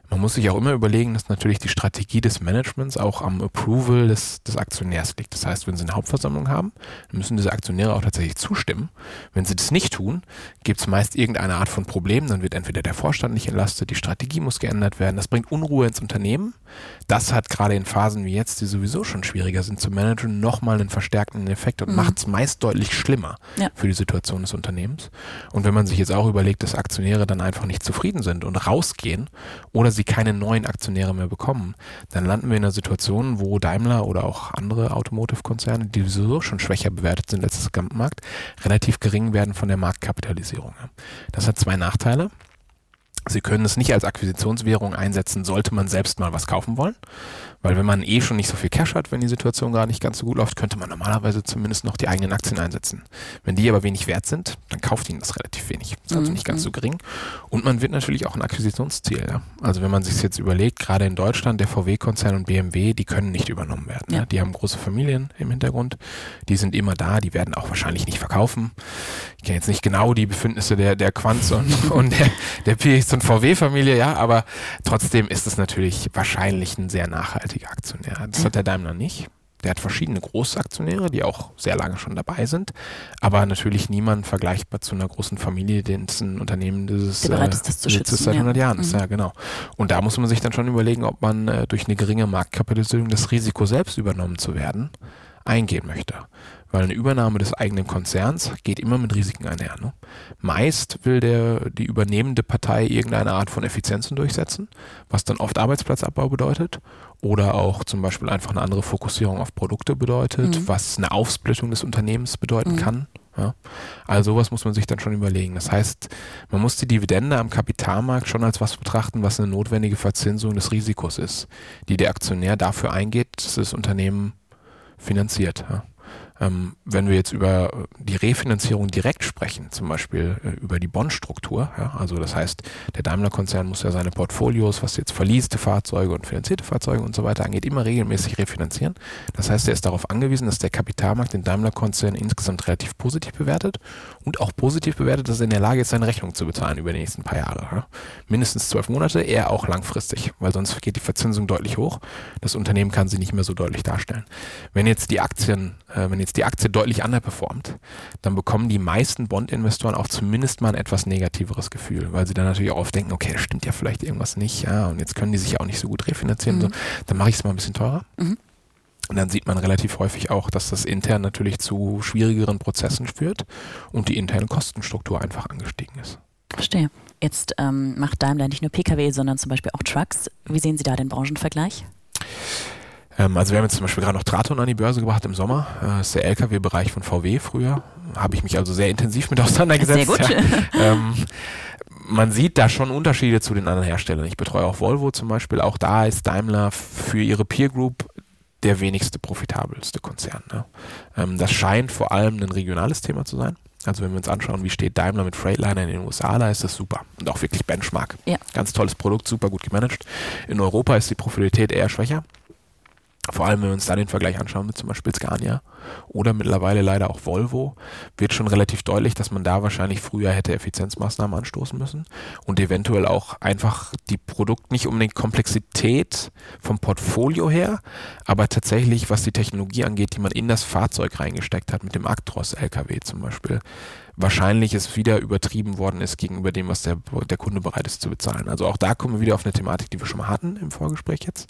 Man muss sich auch immer überlegen, dass natürlich die Strategie des Managements auch am Approval des, des Aktionärs liegt. Das heißt, wenn sie eine Hauptversammlung haben, müssen diese Aktionäre auch tatsächlich zustimmen. Wenn sie das nicht tun, gibt es meist irgendeine Art von Problem. Dann wird entweder der Vorstand nicht entlastet, die Strategie muss geändert werden. Das bringt Unruhe ins Unternehmen. Das hat gerade in Phasen wie jetzt, die sowieso schon schwieriger sind zu managen, nochmal einen verstärkenden Effekt und mhm. macht es meist deutlich schlimmer ja. für die Situation des Unternehmens. Und wenn man sich jetzt auch überlegt, dass Aktionäre dann einfach nicht zufrieden sind und rausgehen oder sie keine neuen Aktionäre mehr bekommen, dann landen wir in einer Situation, wo Daimler oder auch andere Automotive-Konzerne, die sowieso schon schwächer bewertet sind als das Gesamtmarkt, relativ gering werden von der Marktkapitalisierung. Das hat zwei Nachteile. Sie können es nicht als Akquisitionswährung einsetzen, sollte man selbst mal was kaufen wollen. Weil wenn man eh schon nicht so viel Cash hat, wenn die Situation gar nicht ganz so gut läuft, könnte man normalerweise zumindest noch die eigenen Aktien einsetzen. Wenn die aber wenig wert sind, dann kauft ihnen das relativ wenig. Das ist also mhm. nicht ganz so gering. Und man wird natürlich auch ein Akquisitionsziel. Ja? Also wenn man sich jetzt überlegt, gerade in Deutschland, der VW-Konzern und BMW, die können nicht übernommen werden. Ja. Ja? Die haben große Familien im Hintergrund. Die sind immer da. Die werden auch wahrscheinlich nicht verkaufen. Ich kenne jetzt nicht genau die Befindnisse der, der Quanz und, und der, der PX und VW-Familie, ja, aber trotzdem ist es natürlich wahrscheinlich ein sehr nachhaltiger Aktionär. Das hat der Daimler nicht. Der hat verschiedene Großaktionäre, die auch sehr lange schon dabei sind, aber natürlich niemand vergleichbar zu einer großen Familie, dessen Unternehmen dieses der bereit ist, das zu schützen, seit 100 ja. Jahren ist. Mhm. Ja, genau. Und da muss man sich dann schon überlegen, ob man äh, durch eine geringe Marktkapitalisierung das Risiko selbst übernommen zu werden eingehen möchte. Weil eine Übernahme des eigenen Konzerns geht immer mit Risiken einher. Ne? Meist will der, die übernehmende Partei irgendeine Art von Effizienzen durchsetzen, was dann oft Arbeitsplatzabbau bedeutet oder auch zum Beispiel einfach eine andere Fokussierung auf Produkte bedeutet, mhm. was eine Aufsplittung des Unternehmens bedeuten mhm. kann. Ja? Also sowas muss man sich dann schon überlegen. Das heißt, man muss die Dividende am Kapitalmarkt schon als was betrachten, was eine notwendige Verzinsung des Risikos ist, die der Aktionär dafür eingeht, dass das Unternehmen finanziert. Ja? Ähm, wenn wir jetzt über die Refinanzierung direkt sprechen, zum Beispiel äh, über die Bondstruktur, ja, also das heißt, der Daimler-Konzern muss ja seine Portfolios, was jetzt verlieste Fahrzeuge und finanzierte Fahrzeuge und so weiter angeht, immer regelmäßig refinanzieren. Das heißt, er ist darauf angewiesen, dass der Kapitalmarkt den Daimler-Konzern insgesamt relativ positiv bewertet und auch positiv bewertet, dass er in der Lage ist, seine Rechnung zu bezahlen über die nächsten paar Jahre. Ja. Mindestens zwölf Monate, eher auch langfristig, weil sonst geht die Verzinsung deutlich hoch. Das Unternehmen kann sie nicht mehr so deutlich darstellen. Wenn jetzt die Aktien, äh, wenn jetzt die Aktie deutlich underperformt, dann bekommen die meisten Bond-Investoren auch zumindest mal ein etwas negativeres Gefühl, weil sie dann natürlich auch oft denken, okay, das stimmt ja vielleicht irgendwas nicht, ja, und jetzt können die sich ja auch nicht so gut refinanzieren, mhm. so, dann mache ich es mal ein bisschen teurer. Mhm. Und dann sieht man relativ häufig auch, dass das intern natürlich zu schwierigeren Prozessen führt und die interne Kostenstruktur einfach angestiegen ist. Verstehe. Jetzt ähm, macht Daimler nicht nur Pkw, sondern zum Beispiel auch Trucks. Wie sehen Sie da den Branchenvergleich? Ähm, also wir haben jetzt zum Beispiel gerade noch Traton an die Börse gebracht im Sommer. Äh, das ist der Lkw-Bereich von VW früher. Habe ich mich also sehr intensiv mit auseinandergesetzt. Sehr gut. Ja. ähm, man sieht da schon Unterschiede zu den anderen Herstellern. Ich betreue auch Volvo zum Beispiel. Auch da ist Daimler für ihre Peer Group der wenigste profitabelste Konzern. Ne? Ähm, das scheint vor allem ein regionales Thema zu sein. Also wenn wir uns anschauen, wie steht Daimler mit Freightliner in den USA, da ist das super. Und auch wirklich Benchmark. Ja. Ganz tolles Produkt, super gut gemanagt. In Europa ist die Profitabilität eher schwächer. Vor allem wenn wir uns da den Vergleich anschauen mit zum Beispiel Scania oder mittlerweile leider auch Volvo, wird schon relativ deutlich, dass man da wahrscheinlich früher hätte Effizienzmaßnahmen anstoßen müssen und eventuell auch einfach die Produkt, nicht unbedingt Komplexität vom Portfolio her, aber tatsächlich, was die Technologie angeht, die man in das Fahrzeug reingesteckt hat, mit dem Actros LKW zum Beispiel, wahrscheinlich es wieder übertrieben worden ist gegenüber dem, was der, der Kunde bereit ist zu bezahlen. Also auch da kommen wir wieder auf eine Thematik, die wir schon mal hatten im Vorgespräch jetzt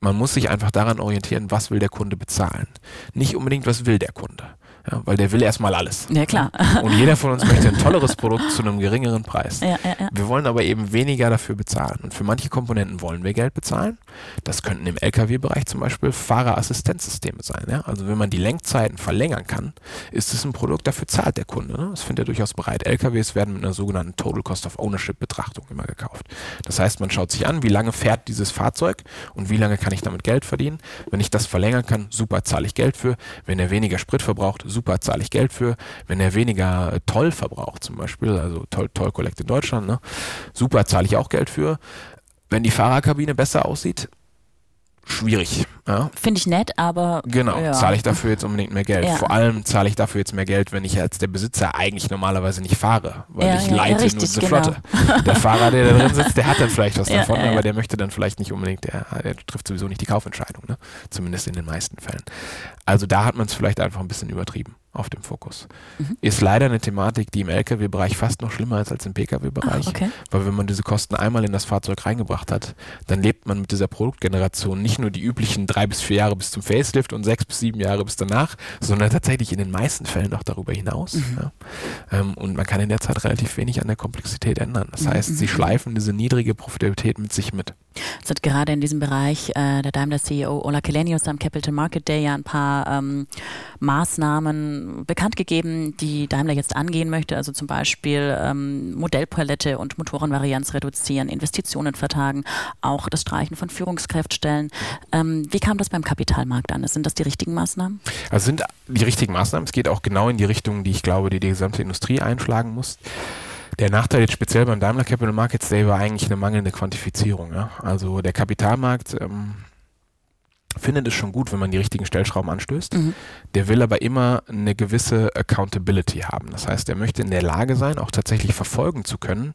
man muss sich einfach daran orientieren, was will der Kunde bezahlen. Nicht unbedingt, was will der Kunde. Ja, weil der will erstmal alles. Ja, klar. Und jeder von uns möchte ein tolleres Produkt zu einem geringeren Preis. Ja, ja, ja. Wir wollen aber eben weniger dafür bezahlen. Und für manche Komponenten wollen wir Geld bezahlen. Das könnten im Lkw-Bereich zum Beispiel Fahrerassistenzsysteme sein. Ja? Also wenn man die Lenkzeiten verlängern kann, ist es ein Produkt, dafür zahlt der Kunde. Ne? Das findet er durchaus bereit. LKWs werden mit einer sogenannten Total Cost of Ownership Betrachtung immer gekauft. Das heißt, man schaut sich an, wie lange fährt dieses Fahrzeug und wie lange kann ich damit Geld verdienen. Wenn ich das verlängern kann, super, zahle ich Geld für. Wenn er weniger Sprit verbraucht, super, zahle ich Geld für. Wenn er weniger äh, Toll verbraucht, zum Beispiel, also Toll, Toll Collect in Deutschland, ne? super, zahle ich auch Geld für. Wenn die Fahrerkabine besser aussieht, schwierig. Ja? Finde ich nett, aber. Genau, ja. zahle ich dafür jetzt unbedingt mehr Geld. Ja. Vor allem zahle ich dafür jetzt mehr Geld, wenn ich als der Besitzer eigentlich normalerweise nicht fahre, weil ich leite richtig, nur diese genau. Flotte. Der Fahrer, der da drin sitzt, der hat dann vielleicht was davon, aber der möchte dann vielleicht nicht unbedingt, der, der trifft sowieso nicht die Kaufentscheidung, ne? zumindest in den meisten Fällen. Also da hat man es vielleicht einfach ein bisschen übertrieben auf dem Fokus. Mhm. Ist leider eine Thematik, die im Lkw-Bereich fast noch schlimmer ist als im Pkw-Bereich. Ah, okay. Weil wenn man diese Kosten einmal in das Fahrzeug reingebracht hat, dann lebt man mit dieser Produktgeneration nicht nur die üblichen drei bis vier Jahre bis zum Facelift und sechs bis sieben Jahre bis danach, sondern tatsächlich in den meisten Fällen auch darüber hinaus. Mhm. Ja. Ähm, und man kann in der Zeit relativ wenig an der Komplexität ändern. Das Mhm, heißt, sie mhm. schleifen diese niedrige Profitabilität mit sich mit. Es hat gerade in diesem Bereich äh, der Daimler-CEO Ola Kelenius am Capital Market Day ja ein paar ähm, Maßnahmen bekannt gegeben, die Daimler jetzt angehen möchte. Also zum Beispiel ähm, Modellpalette und Motorenvarianz reduzieren, Investitionen vertagen, auch das Streichen von Führungskräftstellen. Ähm, wie kam das beim Kapitalmarkt an? Sind das die richtigen Maßnahmen? Also sind die richtigen Maßnahmen. Es geht auch genau in die Richtung, die ich glaube, die die gesamte Industrie einschlagen muss. Der Nachteil jetzt speziell beim Daimler Capital Markets Day war eigentlich eine mangelnde Quantifizierung. Ja? Also der Kapitalmarkt ähm, findet es schon gut, wenn man die richtigen Stellschrauben anstößt. Mhm. Der will aber immer eine gewisse Accountability haben. Das heißt, er möchte in der Lage sein, auch tatsächlich verfolgen zu können,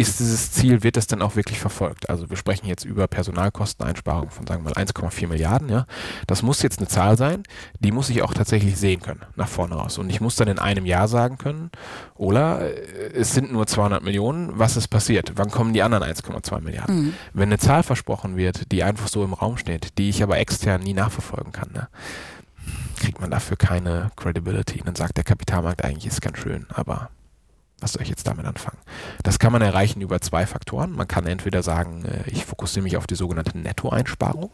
ist dieses Ziel, wird es dann auch wirklich verfolgt? Also wir sprechen jetzt über Personalkosteneinsparungen von, sagen wir mal, 1,4 Milliarden. Ja? Das muss jetzt eine Zahl sein, die muss ich auch tatsächlich sehen können, nach vorne raus. Und ich muss dann in einem Jahr sagen können, Ola, äh, es sind nur 200 Millionen, was ist passiert? Wann kommen die anderen 1,2 Milliarden? Mhm. Wenn eine Zahl versprochen wird, die einfach so im Raum steht, die ich aber extern nie nachverfolgen kann, ne? kriegt man dafür keine Credibility. Dann sagt der Kapitalmarkt eigentlich, ist ganz schön, aber was soll ich jetzt damit anfangen? Das kann man erreichen über zwei Faktoren. Man kann entweder sagen, äh, ich fokussiere mich auf die sogenannte Nettoeinsparung.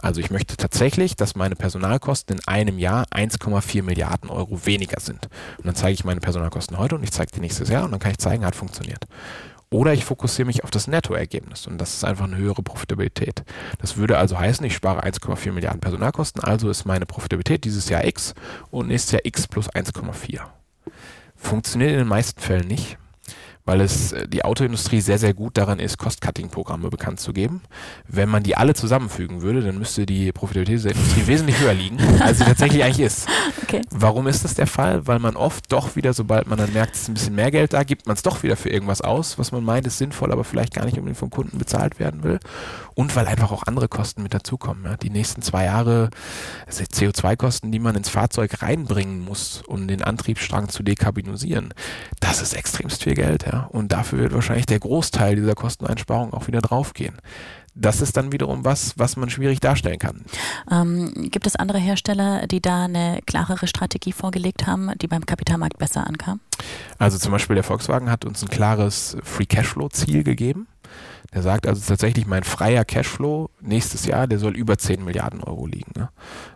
Also ich möchte tatsächlich, dass meine Personalkosten in einem Jahr 1,4 Milliarden Euro weniger sind. Und dann zeige ich meine Personalkosten heute und ich zeige die nächstes Jahr und dann kann ich zeigen, hat funktioniert. Oder ich fokussiere mich auf das Nettoergebnis und das ist einfach eine höhere Profitabilität. Das würde also heißen, ich spare 1,4 Milliarden Personalkosten, also ist meine Profitabilität dieses Jahr X und nächstes Jahr X plus 1,4. Funktioniert in den meisten Fällen nicht, weil es äh, die Autoindustrie sehr, sehr gut daran ist, Cost-Cutting-Programme bekannt zu geben. Wenn man die alle zusammenfügen würde, dann müsste die Profitabilität der Industrie wesentlich höher liegen, als sie tatsächlich eigentlich ist. Okay. Warum ist das der Fall? Weil man oft doch wieder, sobald man dann merkt, es ist ein bisschen mehr Geld da, gibt man es doch wieder für irgendwas aus, was man meint, ist sinnvoll, aber vielleicht gar nicht unbedingt vom Kunden bezahlt werden will. Und weil einfach auch andere Kosten mit dazukommen. Ja. Die nächsten zwei Jahre also CO2-Kosten, die man ins Fahrzeug reinbringen muss, um den Antriebsstrang zu dekarbonisieren, das ist extremst viel Geld. Ja. Und dafür wird wahrscheinlich der Großteil dieser Kosteneinsparung auch wieder draufgehen. Das ist dann wiederum was, was man schwierig darstellen kann. Ähm, gibt es andere Hersteller, die da eine klarere Strategie vorgelegt haben, die beim Kapitalmarkt besser ankam? Also zum Beispiel der Volkswagen hat uns ein klares Free Cashflow-Ziel gegeben. Der sagt also tatsächlich, mein freier Cashflow nächstes Jahr, der soll über 10 Milliarden Euro liegen. Ne?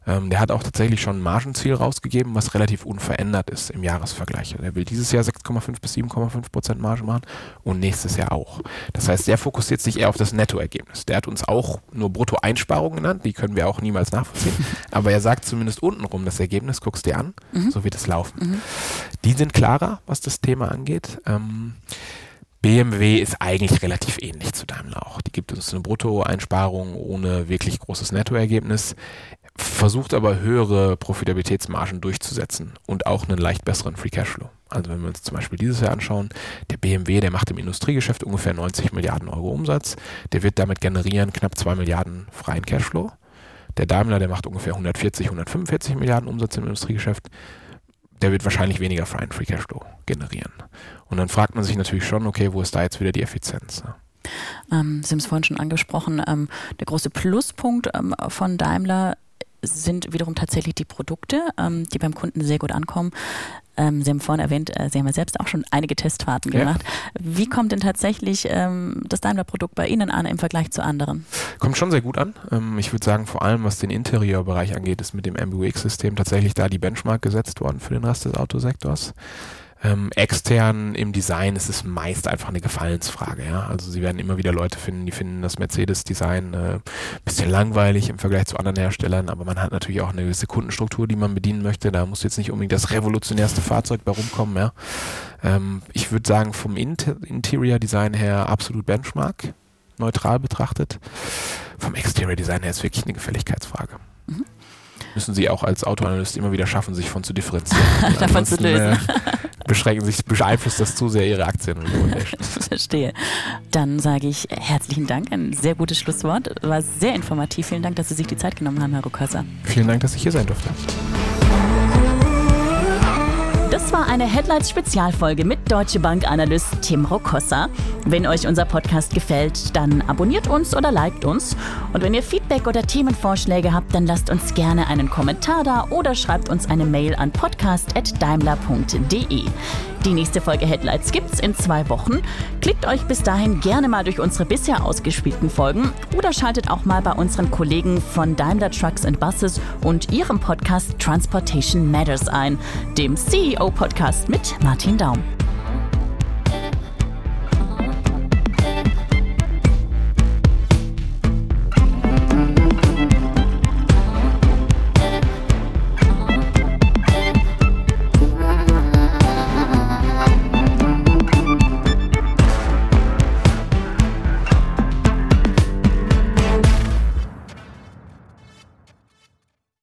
Ähm, der hat auch tatsächlich schon ein Margenziel rausgegeben, was relativ unverändert ist im Jahresvergleich. Der will dieses Jahr 6,5 bis 7,5 Prozent Marge machen und nächstes Jahr auch. Das heißt, der fokussiert sich eher auf das Nettoergebnis. Der hat uns auch nur Bruttoeinsparungen genannt, die können wir auch niemals nachvollziehen. Aber er sagt zumindest untenrum, das Ergebnis guckst dir an, so wird es laufen. Die sind klarer, was das Thema angeht. Ähm, BMW ist eigentlich relativ ähnlich zu Daimler auch. Die gibt uns eine Bruttoeinsparung ohne wirklich großes Nettoergebnis, versucht aber höhere Profitabilitätsmargen durchzusetzen und auch einen leicht besseren Free Cashflow. Also wenn wir uns zum Beispiel dieses Jahr anschauen, der BMW, der macht im Industriegeschäft ungefähr 90 Milliarden Euro Umsatz, der wird damit generieren knapp 2 Milliarden freien Cashflow. Der Daimler, der macht ungefähr 140, 145 Milliarden Umsatz im Industriegeschäft, der wird wahrscheinlich weniger freien Free Cashflow generieren. Und dann fragt man sich natürlich schon, okay, wo ist da jetzt wieder die Effizienz? Ähm, Sie haben es vorhin schon angesprochen, ähm, der große Pluspunkt ähm, von Daimler sind wiederum tatsächlich die Produkte, ähm, die beim Kunden sehr gut ankommen. Ähm, Sie haben vorhin erwähnt, äh, Sie haben ja selbst auch schon einige Testfahrten ja. gemacht. Wie kommt denn tatsächlich ähm, das Daimler-Produkt bei Ihnen an im Vergleich zu anderen? Kommt schon sehr gut an. Ähm, ich würde sagen, vor allem was den Interieurbereich angeht, ist mit dem MBUX-System tatsächlich da die Benchmark gesetzt worden für den Rest des Autosektors. Ähm, extern im Design ist es meist einfach eine Gefallensfrage. Ja? Also sie werden immer wieder Leute finden, die finden das Mercedes-Design äh, bisschen langweilig im Vergleich zu anderen Herstellern, aber man hat natürlich auch eine gewisse Kundenstruktur, die man bedienen möchte. Da muss jetzt nicht unbedingt das revolutionärste Fahrzeug bei rumkommen. Ja? Ähm, ich würde sagen, vom Inter Interior Design her absolut Benchmark, neutral betrachtet. Vom Exterior Design her ist wirklich eine Gefälligkeitsfrage. Mhm müssen sie auch als Autoanalyst immer wieder schaffen, sich von zu differenzieren. Davon zu lösen. Äh, beschränken sich, beeinflusst das zu sehr ihre Aktien. Verstehe. Dann sage ich herzlichen Dank, ein sehr gutes Schlusswort. War sehr informativ. Vielen Dank, dass Sie sich die Zeit genommen haben, Herr Rukasa. Vielen Dank, dass ich hier sein durfte. Das war eine Headlights-Spezialfolge mit Deutsche Bank-Analyst Tim Rokossa. Wenn euch unser Podcast gefällt, dann abonniert uns oder liked uns. Und wenn ihr Feedback oder Themenvorschläge habt, dann lasst uns gerne einen Kommentar da oder schreibt uns eine Mail an podcast.daimler.de. Die nächste Folge Headlights gibt's in zwei Wochen. Klickt euch bis dahin gerne mal durch unsere bisher ausgespielten Folgen oder schaltet auch mal bei unseren Kollegen von Daimler Trucks and Buses und ihrem Podcast Transportation Matters ein, dem Podcast mit Martin Daum.